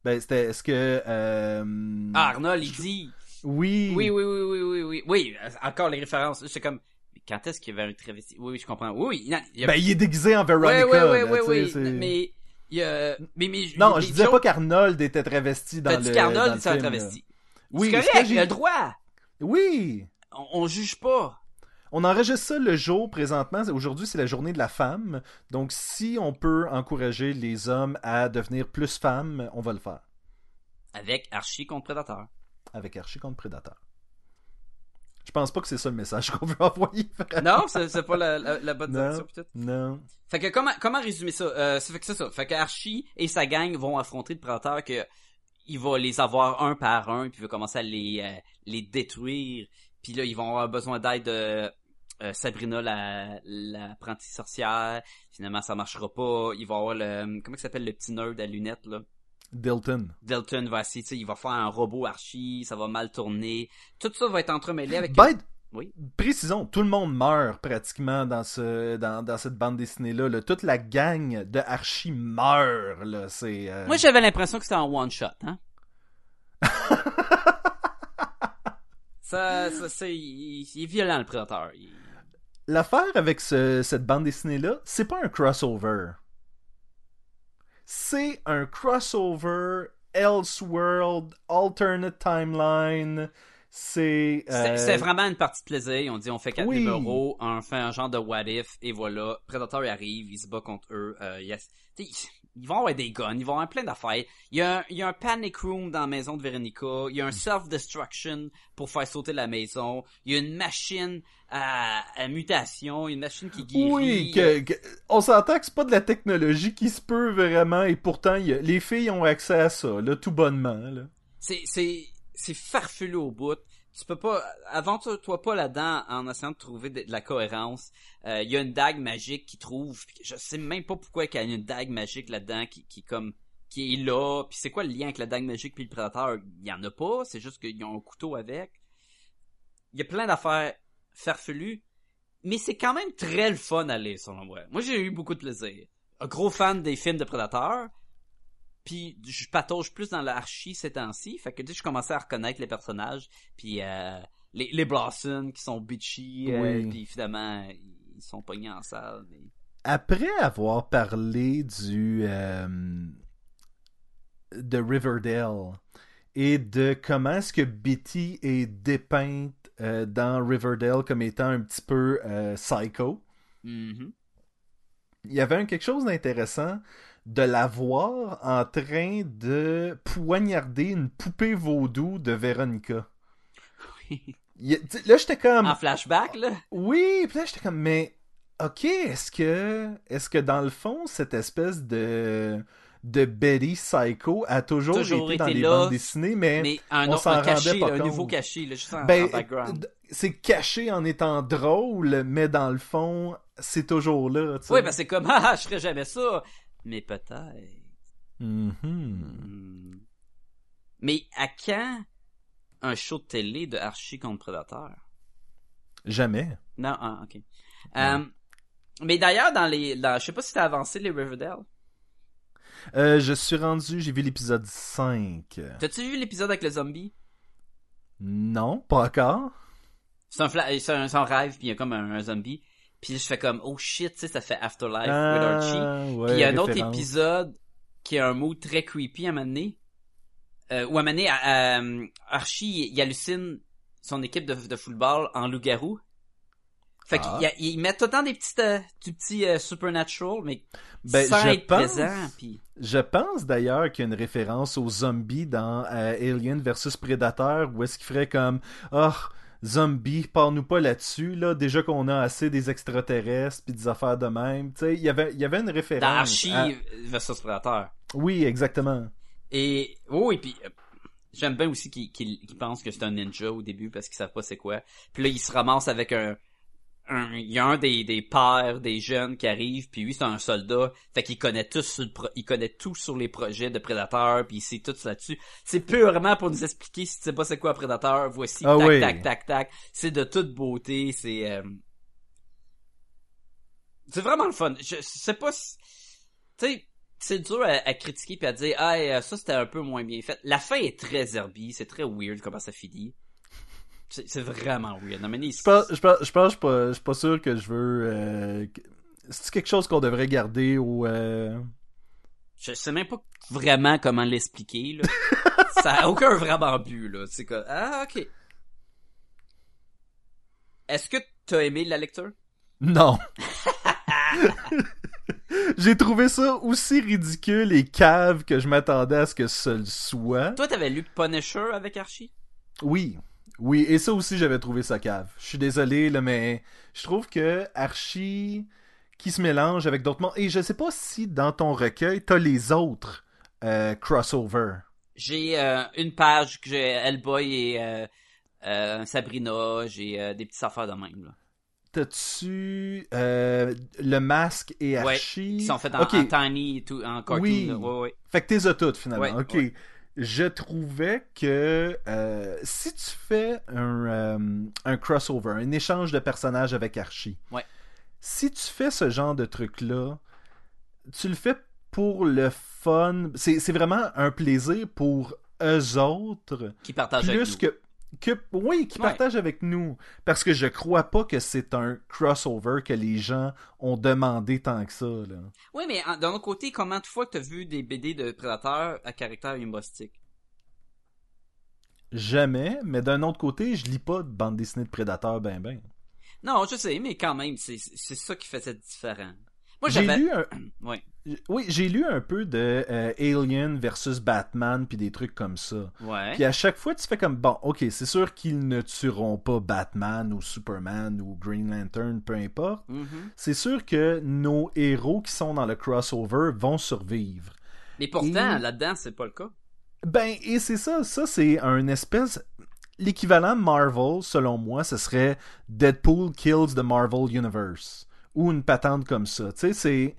Ben, c'était, est-ce que, euh... Ah, Arnold, il dit. Oui. Oui, oui, oui, oui, oui, oui. Oui, encore les références. C'est comme. mais Quand est-ce qu'il y avait un travesti? Oui, oui, je comprends. Oui, oui. non, il a- Ben, il est déguisé en Veronica. ouais, ouais, là, ouais, tu sais, oui. c'est- Mais. Il y a... Mais, mais, Non, je disais jokes- pas qu'Arnold était travesti dans T'as le dit dans qu'Arnold, c'est un là. travesti. Oui, c'est correct, il a le droit. Oui! On, on juge pas. On enregistre ça le jour présentement. Aujourd'hui, c'est la journée de la femme. Donc, si on peut encourager les hommes à devenir plus femmes, on va le faire. Avec Archie contre Predator. Avec Archie contre Predator. Je pense pas que c'est ça le message qu'on veut envoyer. Non, c'est pas la, la, la bonne direction. Non. Fait que comment comment résumer ça? Euh, ça fait que c'est ça. Fait que Archie et sa gang vont affronter le Predator que il va les avoir un par un puis il va commencer à les euh, les détruire. Puis là ils vont avoir besoin d'aide de euh, Sabrina la l'apprentie sorcière. Finalement ça marchera pas. Il va avoir le comment il s'appelle le petit nerd à lunettes là? Dilton. Delton va essayer, tu sais, il va faire un robot archi, ça va mal tourner. Tout ça va être entremêlé avec... By- Oui? Précisons, tout le monde meurt pratiquement dans ce dans, dans cette bande dessinée là. Toute la gang de Archie meurt là. C'est. euh, Moi, j'avais l'impression que c'était en one-shot, hein? ça, ça c'est... Il, il est violent, le prédateur. Il- L'affaire avec ce- cette bande dessinée-là, c'est pas un crossover. C'est un crossover, Elseworld, Alternate Timeline. C'est. C'était euh, vraiment une partie de plaisir. On dit, on fait quatre Oui. numéros, on fait un genre de what if, et voilà. Predator arrive, il se bat contre eux. Euh, yes. Ils vont avoir des guns, ils vont avoir plein d'affaires. Il y, a un, il y a un panic room dans la maison de Veronica. Il y a un self-destruction pour faire sauter la maison. Il y a une machine à, à mutation, une machine qui guérit. Oui, que, que- on s'entend que c'est pas de la technologie qui se peut vraiment, et pourtant, il y a- les filles ont accès à ça, là, tout bonnement. Là. c'est c'est c'est farfelu au bout. Tu peux pas aventure-toi pas là-dedans en essayant de trouver de, la cohérence. Euh, Il y a une dague magique qui trouve. puis Je sais même pas pourquoi il y a une dague magique là-dedans qui qui comme qui est là. Puis c'est quoi le lien avec la dague magique puis le prédateur? Il y en a pas. C'est juste qu'ils ont un couteau avec. Il y a plein d'affaires farfelues, mais c'est quand même très le fun à lire selon moi. Moi j'ai eu beaucoup de plaisir. Un gros fan des films de prédateurs. Puis je patauge plus dans l'archi ces temps-ci, fait que tu sais, je commençais à reconnaître les personnages, puis euh, les, les Blossom qui sont bitchy, euh, puis finalement ils sont pognés en salle. Mais... Après avoir parlé du euh, de Riverdale et de comment est-ce que Betty est dépeinte dans Riverdale comme étant un petit peu psycho, Mhm. il y avait un- quelque chose d'intéressant de la voir en train de poignarder une poupée vaudou de Veronica. Il sais, là, j'étais comme... en flashback là? Oui, puis là j'étais comme mais OK, est-ce que est-ce que dans le fond cette espèce de de Betty Psycho a toujours, Toujours été dans été les là, bandes dessinées mais, Mais un, on s'en caché, rendait pas là, un nouveau caché, là, juste en, ben c'est caché en étant drôle mais dans le fond c'est toujours là, tu sais. Oui, ben c'est comme ah, je ferais jamais ça, mais peut-être. Mhm. Hmm. Mais à quand un show de télé de Archie contre Predator? Jamais. Non, ah, ok. Euh, mais d'ailleurs, dans les, dans, je sais pas si t'as avancé les Riverdale. Euh, je suis rendu, j'ai vu l'épisode 5. T'as-tu vu l'épisode avec le zombie? Non, pas encore. C'est un, c'est un, un rêve, puis il y a comme un, un zombie. Puis je fais comme, oh shit, tu sais, ça fait Afterlife with Ah, Archie. ouais, Puis il y a un autre épisode qui a un mot très creepy à un moment donné. Euh, où à un moment donné, à- euh, Archie, il hallucine son équipe de, de football en loup-garou. Fait Ah. qu'il y a- il met tout le temps des petites, euh, du petit euh, supernatural, mais Ben, sans je être pense- présent. Puis Je pense d'ailleurs qu'il y a une référence aux zombies dans euh, Alien versus Predator où est-ce qu'il ferait comme oh zombie parle-nous pas là-dessus là déjà qu'on a assez des extraterrestres puis des affaires de même tu sais il y avait il y avait une référence dans Archie à- versus Predator. oui exactement Et oui, puis euh, j'aime bien aussi qu'ils qu'ils pensent que c'est un ninja au début parce qu'ils savent pas c'est quoi. Puis là, ils se ramassent avec un un- il y a un des, des pères des jeunes qui arrive puis lui c'est un soldat. Fait qu'il connaît tout sur le pro- il connaît tout sur les projets de prédateurs puis il sait tout là-dessus. C'est purement pour nous expliquer si tu sais pas c'est quoi un prédateur voici Ah tac oui. tac tac tac. C'est de toute beauté c'est euh, c'est vraiment le fun. Je sais pas si... tu sais c'est dur à, à critiquer puis à dire ah ça c'était un peu moins bien fait. La fin est très herbie c'est très weird comment ça finit c'est vraiment weird non mais je pense je pense je pense je suis pas je suis pas sûr que je veux euh, c'est quelque chose qu'on devrait garder au euh, Je sais même pas vraiment comment l'expliquer, là. ça a aucun vraiment but, là. C'est que, ah, ok. Est-ce que t'as aimé la lecture? Non. J'ai trouvé ça aussi ridicule et cave que je m'attendais à ce que ce soit. Toi, t'avais lu Punisher avec Archie? Oui. Oui, et ça aussi j'avais trouvé ça cave. Je suis désolé là mais je trouve que Archie qui se mélange avec d'autres mondes et je sais pas si dans ton recueil t'as les autres euh, crossover. J'ai euh, une page que j'ai Hellboy et euh, euh, Sabrina, j'ai des petites affaires de même, là. T'as-tu le masque et Ouais, Archie? Qui sont faits en, tiny et tout, en cartoon, Oui. Ouais, ouais. Fait que t'es toutes finalement. Ouais, ok. Je trouvais que euh, si tu fais un, euh, un crossover, un échange de personnages avec Archie, Ouais. si tu fais ce genre de truc-là, tu le fais pour le fun. C'est vraiment un plaisir pour eux autres, Qui partagent avec nous. que. Que, oui, qui Ouais. partagent avec nous. Parce que je crois pas que c'est un crossover que les gens ont demandé tant que ça. Là. Oui, mais d'un autre côté, comment de fois que t'as vu des BD de prédateurs à caractère humoristique? Jamais, mais d'un autre côté, je lis pas de bande dessinée de prédateurs ben ben. Non, je sais, mais quand même, c'est ça qui faisait différent. Moi, J'ai lu un... Ouais, Oui, j'ai lu un peu de euh, Alien versus Batman puis des trucs comme ça. ouais. Puis à chaque fois, tu fais comme bon, ok, c'est sûr qu'ils ne tueront pas Batman ou Superman ou Green Lantern, peu importe. Mhm. C'est sûr que nos héros qui sont dans le crossover vont survivre. Mais pourtant, Et- là-dedans, c'est pas le cas. Ben, et c'est ça, ça c'est un espèce. L'équivalent Marvel, selon moi, ce serait Deadpool kills the Marvel Universe. Ou une patente comme ça. Tu sais, c'est.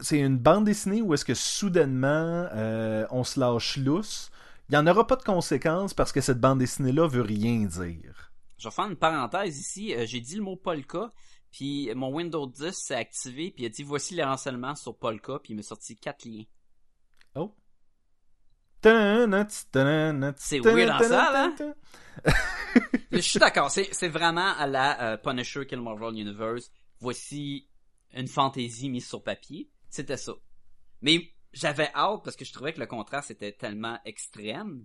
C'est une bande dessinée où est-ce que soudainement euh, on se lâche lousse. Il n'y en aura pas de conséquences parce que cette bande dessinée-là veut rien dire. Je vais faire une parenthèse ici. Euh, J'ai dit le mot Polka, puis mon Windows 10 s'est activé, puis il a dit voici les renseignements sur Polka, puis il m'a sorti quatre liens. Oh. C'est weird en? Je suis d'accord, c'est c'est vraiment à la euh, Punisher Kill Marvel Universe. Voici une fantaisie mise sur papier. C'était ça. Mais j'avais hâte parce que je trouvais que le contraste était tellement extrême.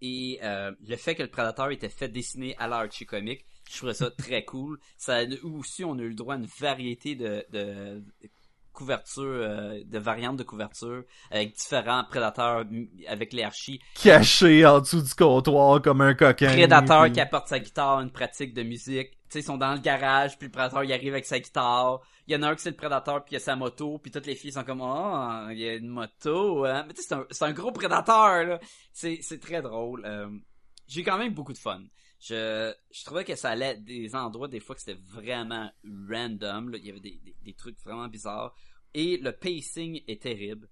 Et euh, le fait que le Predator était fait dessiner à l'Archie Comic, je trouvais ça très cool. Ça aussi, on a eu le droit à une variété de, de couvertures, euh, de variantes de couverture avec différents prédateurs avec les. Caché en dessous du comptoir comme un coquin. Prédateur puis- qui apporte sa guitare, une pratique de musique. Tu sais, ils sont dans le garage, puis le prédateur il arrive avec sa guitare. Il y en a un qui c'est le prédateur, puis il a sa moto, puis toutes les filles sont comme oh, il y a une moto, hein. Mais tu sais, c'est un, c'est un gros prédateur là. C'est c'est très drôle. Euh, J'ai quand même beaucoup de fun. Je je trouvais que ça allait à des endroits des fois que c'était vraiment random. là. Il y avait des, des, des trucs vraiment bizarres et le pacing est terrible.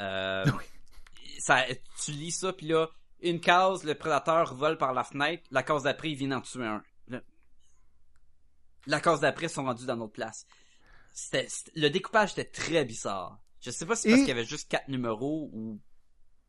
Euh, ça, tu lis ça, puis là, une case, le prédateur vole par la fenêtre, la case d'après, il vient d'en tuer un. La case d'après, sont rendus dans notre place. C'était, c'était- le découpage était très bizarre. Je sais pas si c'est parce Et- qu'il y avait juste quatre numéros ou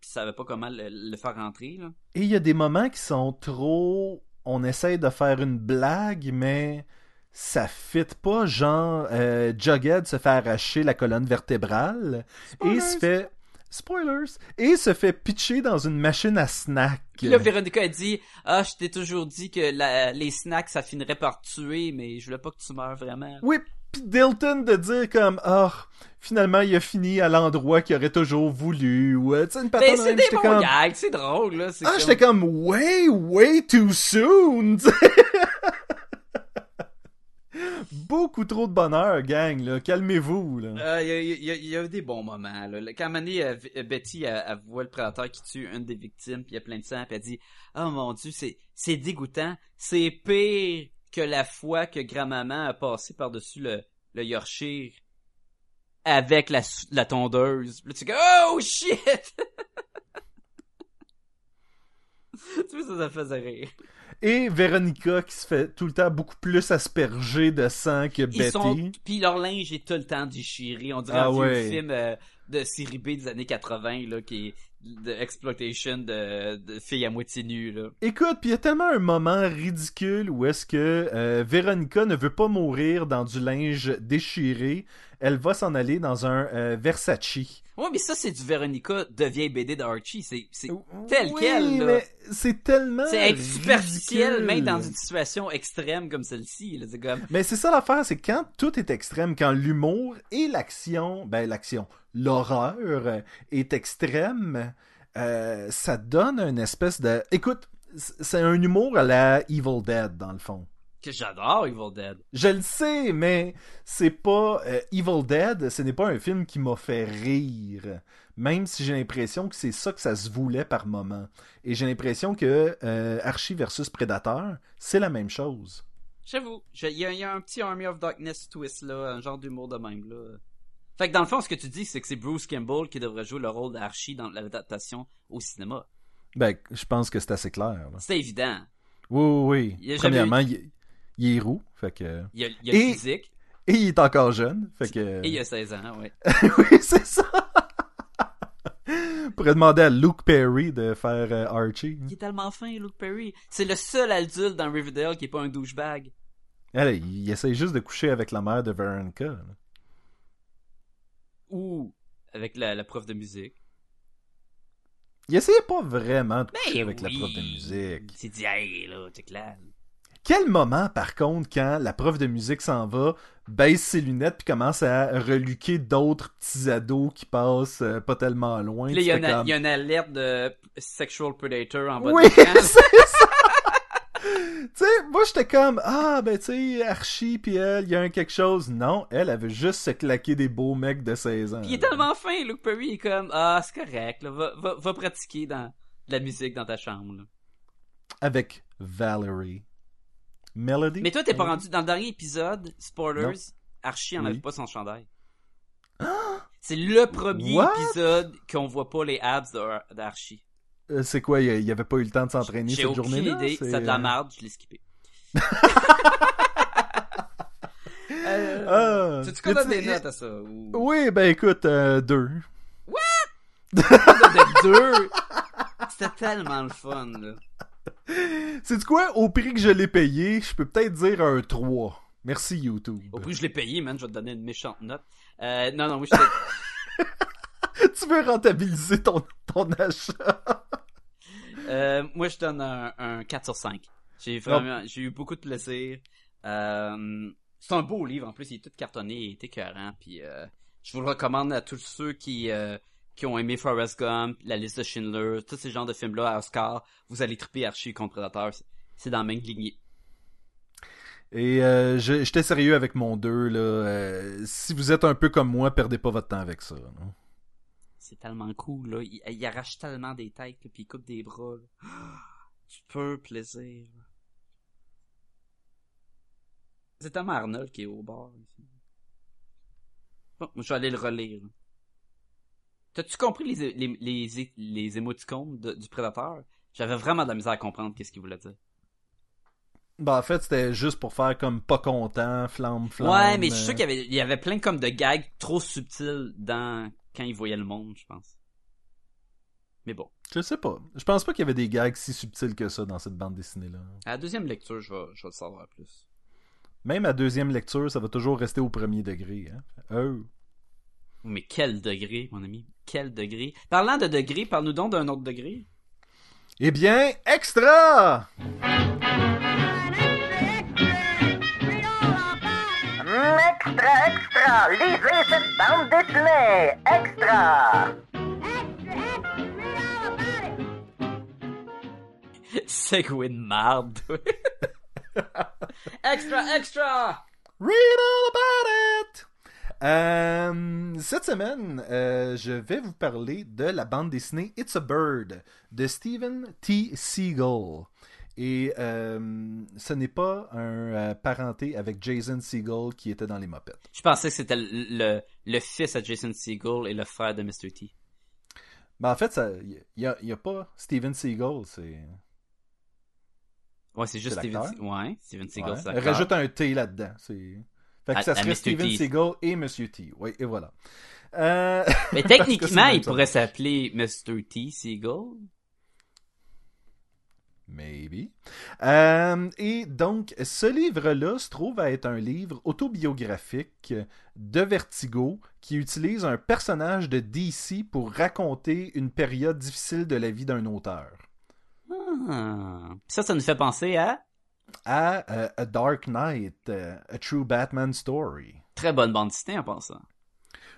ils savaient pas comment le, le faire rentrer, là. Et il y a des moments qui sont trop. On essaye de faire une blague, mais ça fit pas, genre, euh, Jughead se fait arracher la colonne vertébrale et se fait. Spoilers! Et se fait pitcher dans une machine à snack. Puis là, Véronica a dit Ah, je t'ai toujours dit que la- les snacks, ça finirait par tuer, mais je voulais pas que tu meurs vraiment. Oui, pis Dilton de dire comme Ah, finalement il a fini à l'endroit qu'il aurait toujours voulu. Ou, euh, tu sais, une Ben, patente c'est des bons comme, gags, c'est drôle, là. Ah, comme- j'étais comme way, way too soon. Beaucoup trop de bonheur, gang, là. Calmez-vous, là. Euh, Il y, a, il y a- eu des bons moments. Là. Quand donné, euh, V- Betty elle, elle voit le prédateur qui tue une des victimes, puis il y a plein de sang, puis elle dit « Oh mon Dieu, c'est dégoûtant. C'est pire que la fois que grand-maman a passé par-dessus le, le Yorkshire avec la, la tondeuse. » Là, tu dis « Oh shit! » Tu vois, ça, ça faisait rire. Et Véronica qui se fait tout le temps beaucoup plus asperger de sang que Ils Betty. sont... Puis leur linge est tout le temps déchiré. On dirait Ah un ouais. film euh, de série B des années 80, là, qui est de exploitation de, de filles à moitié nues, là. Écoute, puis il y a tellement un moment ridicule où est-ce que euh, Véronica ne veut pas mourir dans du linge déchiré. Elle va s'en aller dans un euh, Versace. Ouais, mais ça, c'est du Véronica de vieille BD d'Archie. C'est, c'est, tel Oui, quel, là. mais c'est tellement c'est être superficiel, même dans une situation extrême comme celle-ci, là. C'est comme, Mais c'est ça l'affaire, c'est quand tout est extrême, quand l'humour et l'action, ben l'action, l'horreur euh, est extrême, euh, ça donne une espèce de... Écoute, c'est un humour à la Evil Dead, dans le fond. Que j'adore Evil Dead. Je le sais, mais c'est pas... euh, Evil Dead, ce n'est pas un film qui m'a fait rire. Même si j'ai l'impression que c'est ça que ça se voulait par moment. Et j'ai l'impression que euh, Archie versus Predator, c'est la même chose. J'avoue, il y, a- il y a un petit Army of Darkness twist, là, un genre d'humour de même, là. Fait que dans le fond, ce que tu dis, c'est que c'est Bruce Campbell qui devrait jouer le rôle d'Archie dans l'adaptation au cinéma. Ben, je pense que c'est assez clair. C'est évident. Oui, oui, Il oui. jamais Premièrement, il, il est roux, fait que... Il a, il a Et- le physique, Et il est encore jeune, fait que... et il a 16 ans, ouais. oui, c'est ça! On pourrait demander à Luke Perry de faire euh, Archie. Il est tellement fin, Luke Perry. C'est le seul adulte dans Riverdale qui est pas un douchebag. Allez, il essaye juste de coucher avec la mère de Veronica. là. Ou avec la, la prof de musique. Il essayait pas vraiment de coucher Ben avec la prof de musique. Il s'est dit, hey, là, t'es clair. Quel moment, par contre, quand la prof de musique s'en va, baisse ses lunettes puis commence à reluquer d'autres petits ados qui passent euh, pas tellement loin. Puis là, il y, a une, comme- alerte de sexual predator en bas Oui, de c'est ça! tu sais, moi j'étais comme, ah ben tu sais, Archie pis elle, il y a un quelque chose. Non, elle, elle veut juste se claquer des beaux mecs de 16 ans. Puis il est tellement fin, Luke Perry il est comme ah c'est correct, là, va, va, va pratiquer dans de la musique dans ta chambre. là. Avec Valerie. Melody? Mais toi t'es pas rendu dans le dernier épisode, spoilers, Non. Archie Oui. enlève pas son chandail. C'est le premier What? épisode qu'on voit pas les abs d'Archie. Euh, c'est quoi, il avait pas eu le temps de s'entraîner J'ai cette aucune journée-là? idée, C'est, de la euh, merde, je l'ai skippé. euh, tu qu'on donne des notes à ça? Ou... Oui, ben écoute, euh, deux. de deux? C'était tellement le fun, là. C'est quoi, au prix que je l'ai payé, je peux peut-être dire un 3. Merci YouTube. Au prix que je l'ai payé, man, je vais te donner une méchante note. Euh, non, non, oui, j'étais... tu veux rentabiliser ton, ton achat? Euh, moi, je donne un, un 4 sur 5. J'ai vraiment, j'ai eu beaucoup de plaisir. Euh, c'est un beau livre, en plus, il est tout cartonné, il est écœurant, puis euh, je vous le recommande à tous ceux qui, euh, qui ont aimé Forrest Gump, La liste de Schindler, tous ces genres de films-là à Oscar, vous allez triper Archie contre Predator, c'est- dans la même lignée. Et euh, j'étais sérieux avec mon 2, là. Euh, si vous êtes un peu comme moi, perdez pas votre temps avec ça. non? C'est tellement cool, là. Il, il arrache tellement des têtes, là, puis il coupe des bras, là. Du pur plaisir. C'est tellement Arnold qui est au bord, ici. Bon, moi, je vais aller le relire. T'as-tu compris les, les, les, les émoticônes de- du prédateur? J'avais vraiment de la misère à comprendre qu'est-ce qu'il voulait dire. Ben, en fait, c'était juste pour faire comme pas content, flamme, flamme. ouais, mais je suis sûr qu'il y avait, il y avait plein comme de gags trop subtils dans, quand il voyait le monde, je pense. Mais bon. Je sais pas. Je pense pas qu'il y avait des gags si subtils que ça dans cette bande dessinée-là. À la deuxième lecture, je vais, je vais le savoir plus. Même à deuxième lecture, ça va toujours rester au premier degré. Hein? Oh. Mais quel degré, mon ami? Quel degré? Parlant de degré, parle-nous donc d'un autre degré. Eh bien, extra! Extra, extra! Lisez cette bande dessinée! Extra! Segway de marde. extra, extra! Read all about it! Euh, cette semaine, euh, je vais vous parler de la bande dessinée It's a Bird de Stephen T. Siegel. Et euh, ce n'est pas un parenté avec Jason Siegel qui était dans les Muppets. Je pensais que c'était le, le, le fils à Jason Segel et le frère de Mr. T. Mais en fait, il n'y a, y a pas Steven Seagal, c'est... Ouais, c'est juste Steven, ouais, Steven Seagal, Ouais. Rajoute un T là-dedans. C'est... Fait que À- ça serait Mr. Steven T. Seagal et Monsieur T. Oui, et voilà. Euh... Mais techniquement, il pourrait s'appeler Mr. T. Seagal. Maybe. Euh, et donc, ce livre-là se trouve à être un livre autobiographique de Vertigo qui utilise un personnage de DC pour raconter une période difficile de la vie d'un auteur. Ah. Ça, ça nous fait penser à À euh, A Dark Knight, euh, A True Batman Story. très bonne bande dessinée en pensant.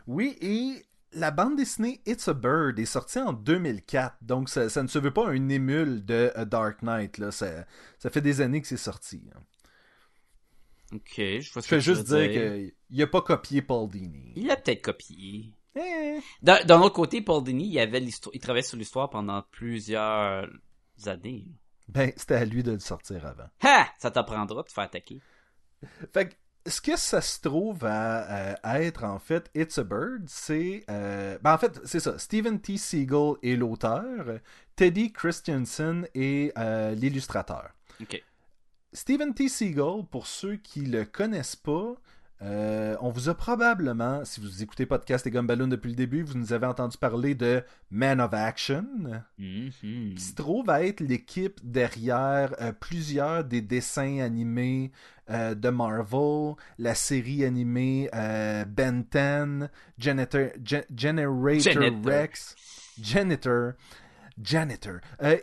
Oui, et la bande dessinée It's a Bird est sortie en 2004, donc ça, ça ne se veut pas un émule de A Dark Knight. Là. Ça, ça fait des années que c'est sorti. hein. Ok, je vois ce Je que juste dire qu'il n'a pas copié Paul Dini. Il a peut-être copié. Eh. D'un autre côté, Paul Dini, il avait il travaillait sur l'histoire pendant plusieurs années. Ben, c'était à lui de le sortir avant. Ha! Ça t'apprendra de te faire attaquer. Fait que, ce que ça se trouve à, à être, en fait, It's a Bird, c'est... euh, ben, en fait, c'est ça. Stephen T. Siegel est l'auteur, Teddy Christensen est euh, l'illustrateur. Ok. Stephen T. Siegel, pour ceux qui le connaissent pas, euh, on vous a probablement, si vous écoutez Podcast et Gumballoon depuis le début, vous nous avez entendu parler de Man of Action, Mhm. qui se trouve à être l'équipe derrière euh, plusieurs des dessins animés euh, de Marvel, la série animée Ben 10, Janitor, Gen- Generator Janitor. Rex, Janitor, Janitor.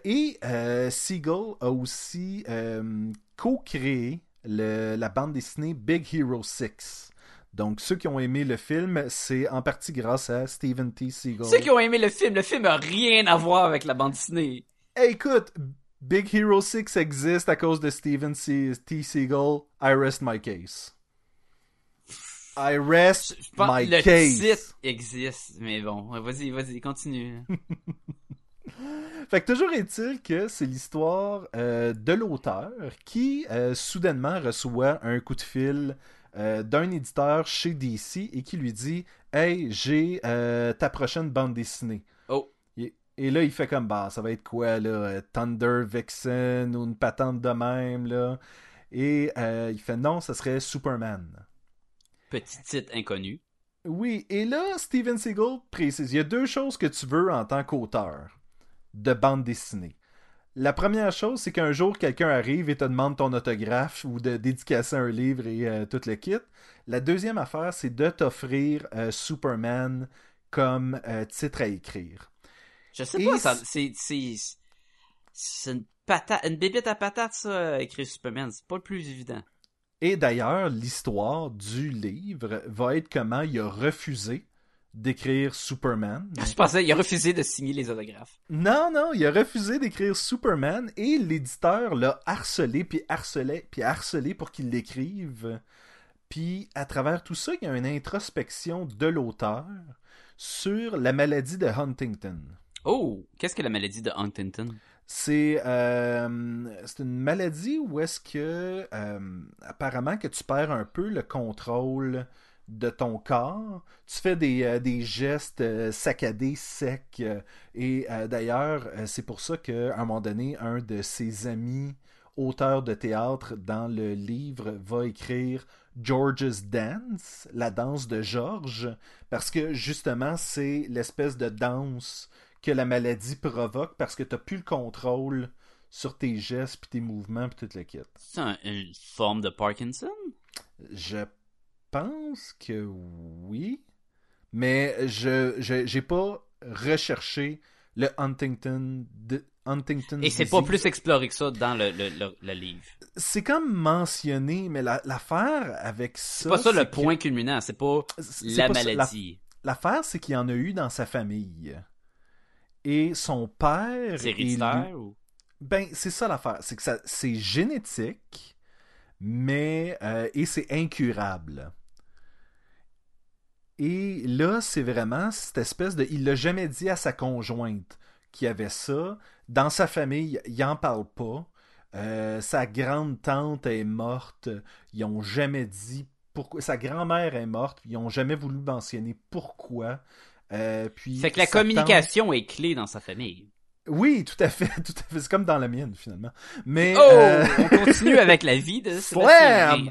Et Siegel a aussi co-créé le- la bande dessinée Big Hero 6. Donc, ceux qui ont aimé le film, c'est en partie grâce à Stephen T. Siegel. Ceux qui ont aimé le film, le film a rien à voir avec la bande dessinée. Hey, écoute, Big Hero 6 existe à cause de Steven C- T. Siegel. I rest my case. I rest Je pense my que le case. titre existe, mais bon, vas-y, vas-y, continue. Fait que toujours est-il que c'est l'histoire euh, de l'auteur qui euh, soudainement reçoit un coup de fil euh, d'un éditeur chez DC et qui lui dit Hey, j'ai ta prochaine bande dessinée. Oh. Et, et là, il fait comme bah, ça va être quoi là Thunder Vixen ou une patente de même là. Et il fait non, ça serait Superman. Petit titre inconnu. Oui, et là, Steven Seagal précise il y a deux choses que tu veux en tant qu'auteur de bande dessinée. La première chose, c'est qu'un jour, quelqu'un arrive et te demande ton autographe ou de dédicacer un livre et euh, tout le kit. La deuxième affaire, c'est de t'offrir euh, Superman comme euh, titre à écrire. Je sais Et pas, ça, c'est- c'est, c'est, c'est une patate, une bébête à patate, ça, écrire Superman. C'est pas le plus évident. Et d'ailleurs, l'histoire du livre va être comment il a refusé d'écrire Superman. Je pensais, il a refusé de signer les autographes. Non, non, il a refusé d'écrire Superman et l'éditeur l'a harcelé, puis harcelé, puis harcelé pour qu'il l'écrive. Puis à travers tout ça, il y a une introspection de l'auteur sur la maladie de Huntington. Oh, qu'est-ce que la maladie de Huntington? C'est euh, c'est une maladie où est-ce que euh, apparemment que tu perds un peu le contrôle de ton corps. Tu fais des, euh, des gestes euh, saccadés, secs. euh, et d'ailleurs, c'est pour ça qu'à un moment donné, un de ses amis auteurs de théâtre dans le livre va écrire George's Dance, la danse de George, parce que justement, c'est l'espèce de danse que la maladie provoque parce que tu n'as plus le contrôle sur tes gestes, puis tes mouvements, puis tout le kit. C'est un- une forme de Parkinson? Je pense que oui. Mais je je- j'ai pas recherché le Huntington de Huntington Et c'est pas plus exploré que ça dans le, le, le, le livre. C'est comme mentionné, mais la- l'affaire avec ça. C'est pas ça le c'est que- point culminant, c'est pas la pas maladie. L'affaire, c'est qu'il y en a eu dans sa famille. Et son père. C'est héréditaire lui- ou... Ben, c'est ça l'affaire. C'est que ça, c'est génétique, mais. euh, et c'est incurable. Et là, c'est vraiment cette espèce de. Il l'a jamais dit à sa conjointe qu'il avait ça. Dans sa famille, il en parle pas. Euh, sa grande tante est morte. Ils ont jamais dit pourquoi. Sa grand-mère est morte. Ils ont jamais voulu mentionner pourquoi. Euh, puis Fait que la tante- communication est clé dans sa famille. Oui, tout à fait, tout à fait. C'est comme dans la mienne finalement. Mais Oh! euh, On continue avec la vie de Slam!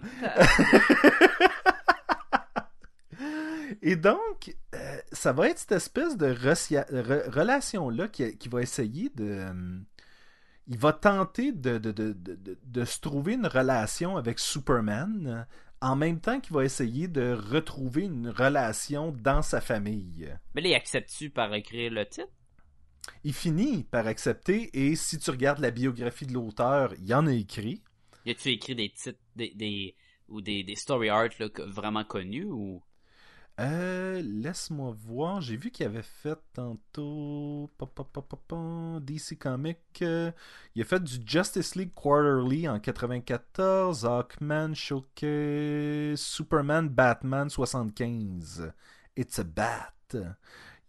Et donc, euh, ça va être cette espèce de re- relation-là qui, qui va essayer de. euh, il va tenter de, de, de, de, se trouver une relation avec Superman, euh, en même temps qu'il va essayer de retrouver une relation dans sa famille. Mais là, il accepte-tu par écrire le titre? Il finit par accepter, et si tu regardes la biographie de l'auteur, il en a écrit. Y a-tu écrit des titres, des, des, ou des, des story art là, vraiment connus ou... Euh, laisse-moi voir. J'ai vu qu'il avait fait tantôt DC Comics. euh, il a fait du Justice League Quarterly en 94, Hawkman Showcase, Superman Batman 75. It's a Bat.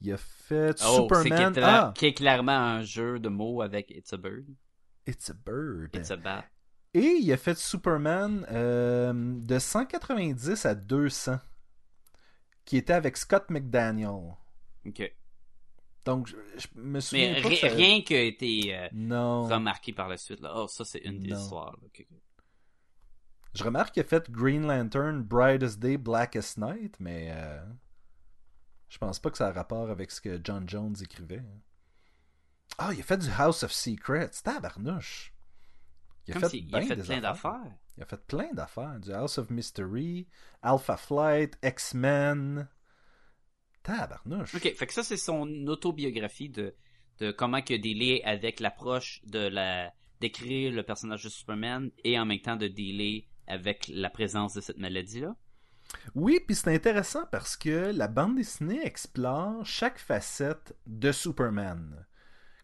Il a fait Oh, c'est Superman. est, cla- Ah, qui est clairement un jeu de mots avec It's a Bird. It's a Bird. It's a Bat. Et il a fait Superman euh, de 190 à 200, qui était avec Scott McDaniel. Ok. Donc, je, je me souviens Mais pas que ça- rien qui a été euh, Non. remarqué par la suite. Là. Oh, ça, c'est une des Non. histoires. là. Je remarque qu'il a fait Green Lantern, Brightest Day, Blackest Night, mais euh, je pense pas que ça a rapport avec ce que John Jones écrivait. hein. Ah, il a fait du House of Secrets. Tabarnouche. Il a Comme fait, il a plein d'affaires. Il a fait plein d'affaires. Du House of Mystery, Alpha Flight, X-Men. Tabarnouche. Ok, fait que ça, c'est son autobiographie de, de comment il a dealé avec l'approche de la d'écrire le personnage de Superman et en même temps de dealer avec la présence de cette maladie-là. Oui, puis c'est intéressant parce que la bande dessinée explore chaque facette de Superman.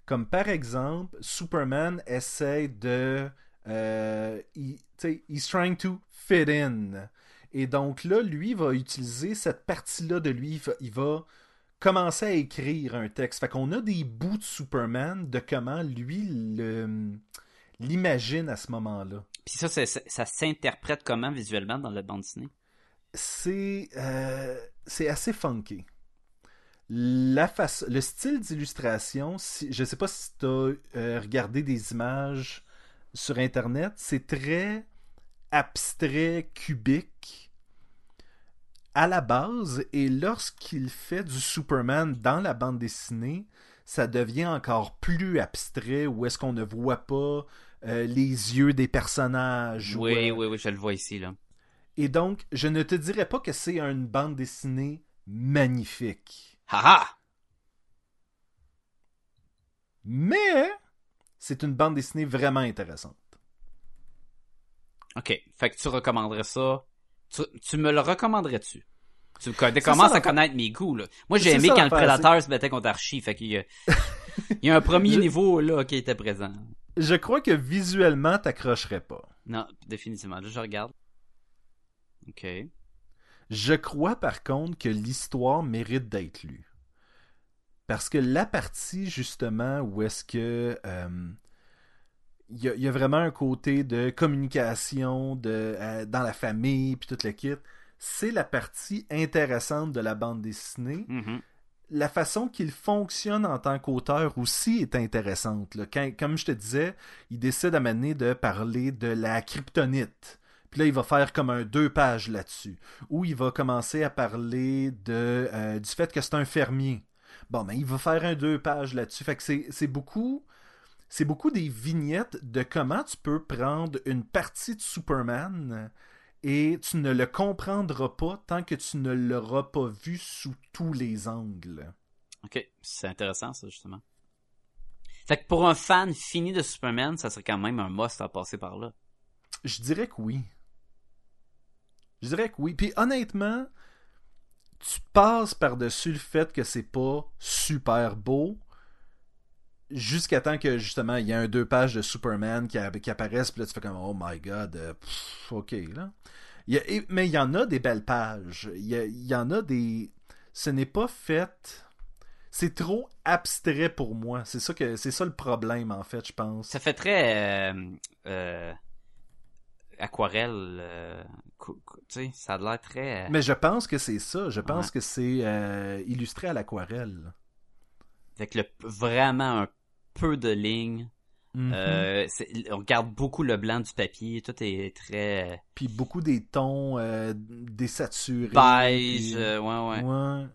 Comme par exemple, Superman essaie de... Euh, il- he's trying to fit in. Et donc là, lui va utiliser cette partie-là de lui. Il va, il va commencer à écrire un texte. Fait qu'on a des bouts de Superman de comment lui l'imagine à ce moment-là. Puis ça, ça, ça s'interprète comment visuellement dans la bande dessinée? c'est euh, assez funky. La face, le style d'illustration, si, je sais pas si tu as regardé des images sur internet, c'est très abstrait, cubique à la base et lorsqu'il fait du Superman dans la bande dessinée, ça devient encore plus abstrait où est-ce qu'on ne voit pas euh, les yeux des personnages. ou, Oui, oui, oui, je le vois ici, là. et donc, je ne te dirais pas que c'est une bande dessinée magnifique. Haha! Mais c'est une bande dessinée vraiment intéressante. Ok, fait que tu recommanderais ça. Tu, tu me le recommanderais-tu? Tu commences à connaître mes goûts, là. Moi, j'ai aimé ça, quand le prédateur se battait contre Archie, fait qu'il y a, il y a un premier Je- niveau, là, qui était présent. Je crois que visuellement, t'accrocherais pas. Non, définitivement. Là, je regarde. Ok. Je crois par contre que l'histoire mérite d'être lue. Parce que la partie justement où est-ce que euh, il y, a- il y a vraiment un côté de communication de, euh, dans la famille puis toute le kit, c'est la partie intéressante de la bande dessinée. Mhm. la façon qu'il fonctionne en tant qu'auteur aussi est intéressante. là. Quand- comme je te disais, il décide à mener de parler de la kryptonite. Puis là, il va faire comme un deux pages là-dessus. Ou il va commencer à parler de, euh, du fait que c'est un fermier. Bon, ben, il va faire un deux pages là-dessus. Fait que c'est beaucoup. C'est beaucoup des vignettes de comment tu peux prendre une partie de Superman et tu ne le comprendras pas tant que tu ne l'auras pas vu sous tous les angles. Ok, c'est intéressant ça justement. Fait que pour un fan fini de Superman, ça serait quand même un must à passer par là. Je dirais que oui. Je dirais que oui. Puis honnêtement, tu passes par-dessus le fait que c'est pas super beau jusqu'à temps que justement il y a un deux pages de Superman qui, apparaissent puis là tu fais comme oh my god euh, ok là. Mais il y en a des belles pages. Il y, a- il y en a des ce n'est pas fait c'est trop abstrait pour moi. C'est ça que c'est ça le problème en fait je pense. Ça fait très euh, euh, aquarelle, sais, ça a l'air très. euh, mais je pense que c'est ça je pense Ouais. que c'est euh, illustré à l'aquarelle Avec le vraiment un peu de lignes. Mhm. Euh, on regarde beaucoup le blanc du papier, tout est très puis beaucoup des tons euh, désaturés beige, puis- ouais ouais. ouais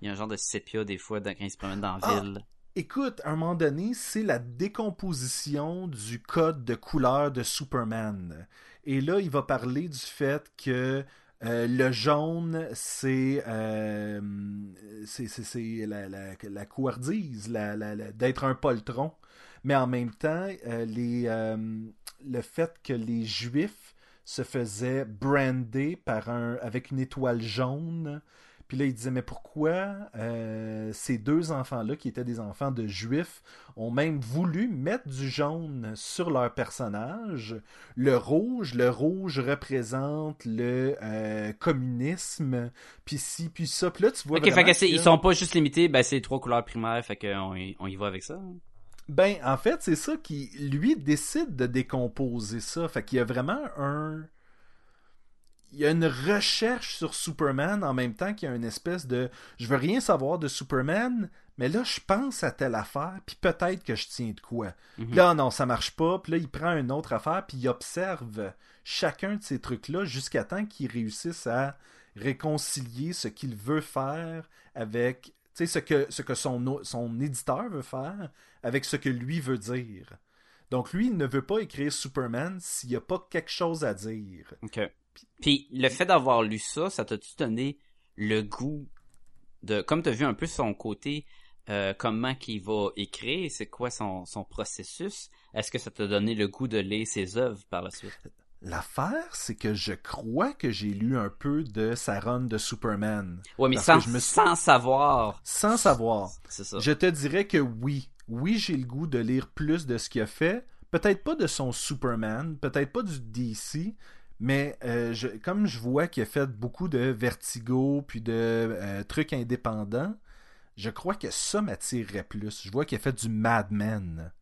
Il y a un genre de sépia des fois dans- quand ils se promènent dans la Ah, ville. Écoute, à un moment donné, c'est la décomposition du code de couleur de Superman. Et là, il va parler du fait que euh, le jaune, c'est euh, c'est la, la, la couardise, d'être un poltron. Mais en même temps, euh, le fait que les Juifs se faisaient brander par un, avec une étoile jaune. Puis là, il disait, mais pourquoi euh, ces deux enfants-là, qui étaient des enfants de juifs, ont même voulu mettre du jaune sur leur personnage? Le rouge, le rouge représente le euh, communisme, puis ci, puis ça. Puis là, tu vois Ok, fait que ils sont pas juste limités, ben c'est les trois couleurs primaires, fait qu'on y, on y va avec ça. Ben, en fait, c'est ça qui, lui, décide de décomposer ça. Fait qu'il y a vraiment un... Il y a une recherche sur Superman en même temps qu'il y a une espèce de... Je veux rien savoir de Superman, mais là, je pense à telle affaire, puis peut-être que je tiens de quoi. Mhm. Là, non, ça marche pas. Puis là, il prend une autre affaire, puis il observe chacun de ces trucs-là jusqu'à temps qu'il réussisse à réconcilier ce qu'il veut faire avec... Tu sais, ce que, ce que son, éditeur veut faire avec ce que lui veut dire. Donc lui, il ne veut pas écrire Superman s'il n'y a pas quelque chose à dire. Ok. Puis le fait d'avoir lu ça, ça t'a-tu donné le goût de, comme t'as vu un peu son côté, euh, comment qu'il va écrire, c'est quoi son, son processus, est-ce que ça t'a donné le goût de lire ses œuvres par la suite? L'affaire, c'est que je crois que j'ai lu un peu de sa run de Superman. Ouais, mais sans, je me sans savoir. Sans savoir. C'est ça. Je te dirais que oui. Oui, j'ai le goût de lire plus de ce qu'il a fait. Peut-être pas de son Superman, peut-être pas du DC, mais euh, je- comme je vois qu'il a fait beaucoup de Vertigo puis de euh, trucs indépendants, je crois que ça m'attirerait plus. Je vois qu'il a fait du Madman.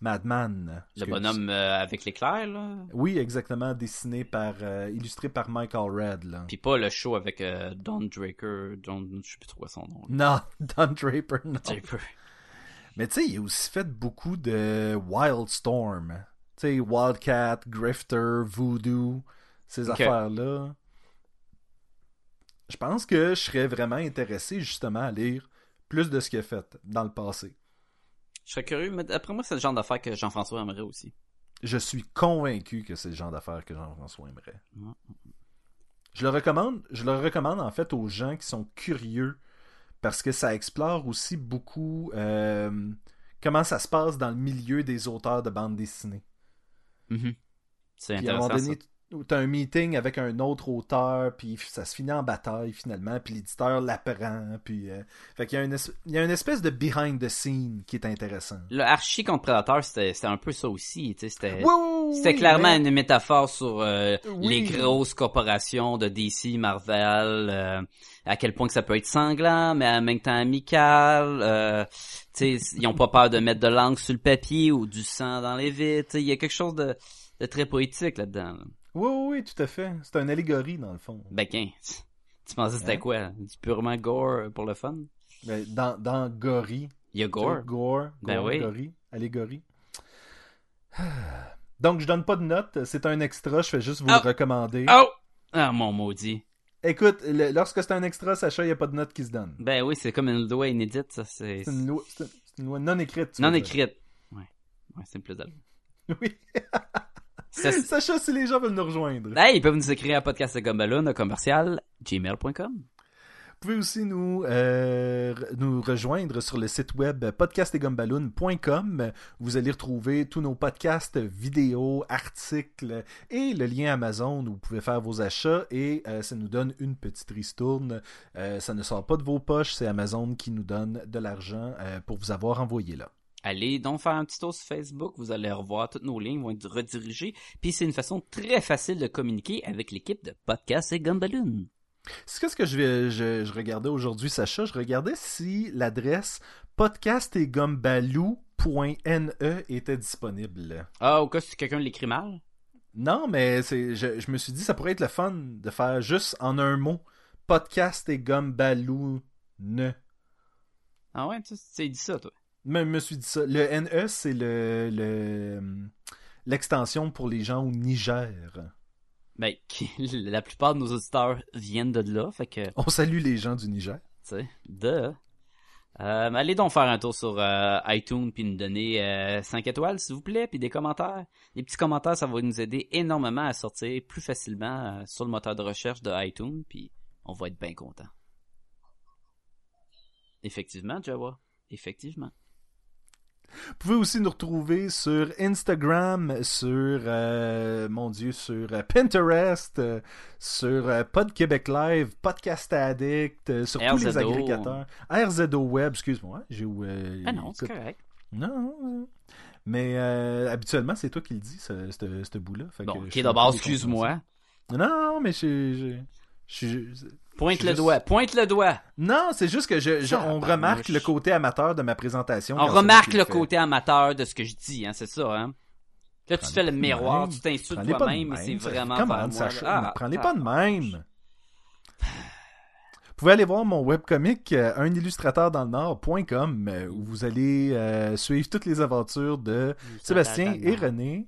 Madman. Le bonhomme euh, avec l'éclair, là? Oui, exactement, dessiné par, illustré par Michael Red. Là. Puis pas le show avec Don Draker, Don, je sais plus trop son nom. Non, Don Draper, non. Draper. Mais tu sais, il a aussi fait beaucoup de Wildstorm. Tu sais, Wildcat, Grifter, Voodoo, ces affaires-là. Je pense que je serais vraiment intéressé justement à lire plus de ce qu'il a fait dans le passé. Je serais curieux, mais d'après moi, c'est le genre d'affaire que Jean-François aimerait aussi. Je suis convaincu que c'est le genre d'affaires que Jean-François aimerait. Je le recommande, je le recommande en fait aux gens qui sont curieux parce que ça explore aussi beaucoup euh, comment ça se passe dans le milieu des auteurs de bande dessinée. C'est Puis à un intéressant. moment donné, ça. T'as un meeting avec un autre auteur, puis ça se finit en bataille finalement, puis l'éditeur l'apprend, puis... euh, Fait qu'il y a, une es- il y a une espèce de behind the scene qui est intéressant. Le Archie contre Predator, c'était un peu ça aussi. tu sais, C'était Oui, oui, oui, c'était oui, clairement mais- une métaphore sur euh, les grosses corporations de DC, Marvel, euh, à quel point que ça peut être sanglant, mais en même temps amical. Euh, tu sais, ils ont pas peur de mettre de l'encre sur le papier ou du sang dans les vitres. tu Il y a quelque chose de, de très poétique là-dedans. là. Oui, oui, tout à fait. C'est une allégorie, dans le fond. Ben, qu'un, tu pensais que c'était Hein? quoi? Du purement gore pour le fun? Mais dans, dans Gory. Il y a tu gore. Gore, Ben gore, oui. Gory, allégorie. Donc, je donne pas de note. C'est un extra. Je fais juste vous le recommander. Oh! Ah, mon maudit. Écoute, le- lorsque c'est un extra, Sacha, il n'y a pas de note qui se donne. Ben oui, c'est comme une loi inédite, ça. C'est C'est une loi, une loi non écrite. tu non écrite. Ouais. Ouais, c'est plus. Oui. Ça, Sacha, si les gens veulent nous rejoindre. Hey, ils peuvent nous écrire à podcastgumballoon, commercial, gmail.com. Vous pouvez aussi nous, euh, nous rejoindre sur le site web podcastetgumballoon.com. Vous allez retrouver tous nos podcasts, vidéos, articles et le lien Amazon où vous pouvez faire vos achats et euh, ça nous donne une petite ristourne. Euh, ça ne sort pas de vos poches, c'est Amazon qui nous donne de l'argent pour vous avoir envoyé là. Allez donc faire un petit tour sur Facebook, vous allez revoir toutes nos lignes vont être redirigées, puis c'est une façon très facile de communiquer avec l'équipe de Podcast et Gumballoon. C'est qu'est-ce que je, vais- je, je regardais aujourd'hui, Sacha? Je regardais si l'adresse podcastetgumbaloo.ne était disponible. Ah, au cas si quelqu'un l'écrit mal? Non, mais c'est, je, je me suis dit, ça pourrait être le fun de faire juste en un mot. Podcast et Gumbaloo ne. Ah ouais, tu sais dit ça, toi. Mais je me suis dit ça. Le NE, c'est le, le, l'extension pour les gens au Niger. Ben, la plupart de nos auditeurs viennent de là, fait que, tu On salue les gens du Niger. sais, de. Euh, allez donc faire un tour sur euh, iTunes puis nous donner 5 étoiles, s'il vous plaît, puis des commentaires. Les petits commentaires, ça va nous aider énormément à sortir plus facilement euh, sur le moteur de recherche de iTunes, puis on va être bien content. Effectivement, Jawa. Effectivement. Vous pouvez aussi nous retrouver sur Instagram, sur, euh, mon Dieu, sur euh, Pinterest, euh, sur Pod Québec Live, Podcast Addict, sur tous les agrégateurs. RZO Web, excuse-moi. J'ai, euh, Ah non, c'est correct. Non, mais habituellement, c'est toi qui le dis, ce, ce, ce bout-là. Bon, ok, d'abord, excuse-moi. Non, mais je... je, je- je- Pointe le juste- doigt, pointe le doigt. Non, c'est juste que je, je- Ça, on remarque le côté amateur de ma présentation. On remarque le côté amateur de ce que je dis, hein, c'est ça, hein. Là, tu fais le pas miroir, même. tu t'insultes pas toi-même, mais c'est ça- vraiment on, moi. Sacha, Ah, prends-les ah, pas de même. Vous pouvez aller voir mon webcomic euh, unillustrateurdanslenord.com euh, où vous allez euh, suivre toutes les aventures de Sébastien et René.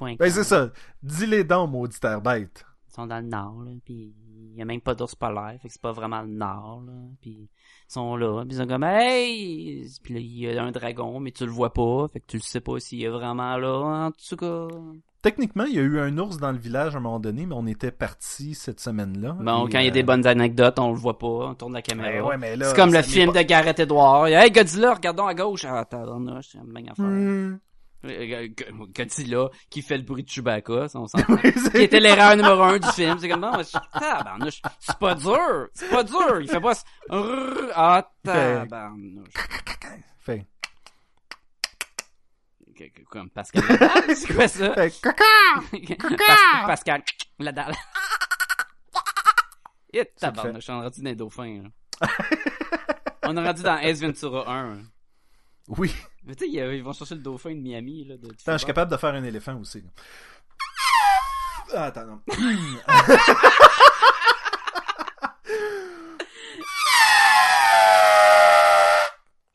Ben c'est ça. Dis-les donc, mauditaire bête. Ils sont dans le nord, là, puis il y a même pas d'ours polaire, fait que c'est pas vraiment le nord, là, puis ils sont là, puis ils sont comme « Hey! » Puis là, il y a un dragon, mais tu le vois pas, fait que tu le sais pas s'il est vraiment là, en tout cas. Techniquement, il y a eu un ours dans le village à un moment donné, mais on était parti cette semaine-là. Bon, quand il y a euh, des bonnes anecdotes, on le voit pas, on tourne la caméra. ben ouais, mais là, c'est comme le film pas- de Gareth Edwards. Hey, Godzilla, regardons à gauche. Ah, c'est une affaire. Euh, Godzilla, qui fait le bruit de Chewbacca, ça, on c'est- qui était l'erreur numéro un du film. C'est comme, non, tabarnouche, c'est pas dur, c'est pas dur. Il fait pas Ah, tabarnouche. Fait- Comme Pascal c'est quoi ça? fait caca! Pas- Pascal Nadal. Et tabarnouche, on est rendu dans les dauphins. On est rendu dans Ace Ventura 1. Oui. Mais tu sais, ils vont chercher le dauphin de Miami. Là, de, Attends, je suis capable de faire un éléphant aussi. là. Ah, attends, non.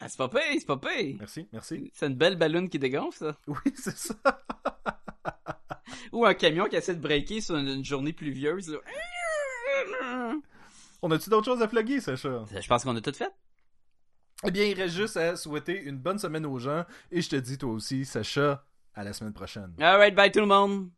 Ah, c'est pas pire, c'est pas pire. Merci, merci. C'est une belle ballonne qui dégonfle, ça. Oui, c'est ça. Ou un camion qui essaie de breaker sur une, une journée pluvieuse. Là. On a-tu d'autres choses à plugger, Sacha? Je pense qu'on a tout fait. Eh bien, il reste juste à souhaiter une bonne semaine aux gens. Et je te dis, toi aussi, Sacha, à la semaine prochaine. Alright, bye tout le monde.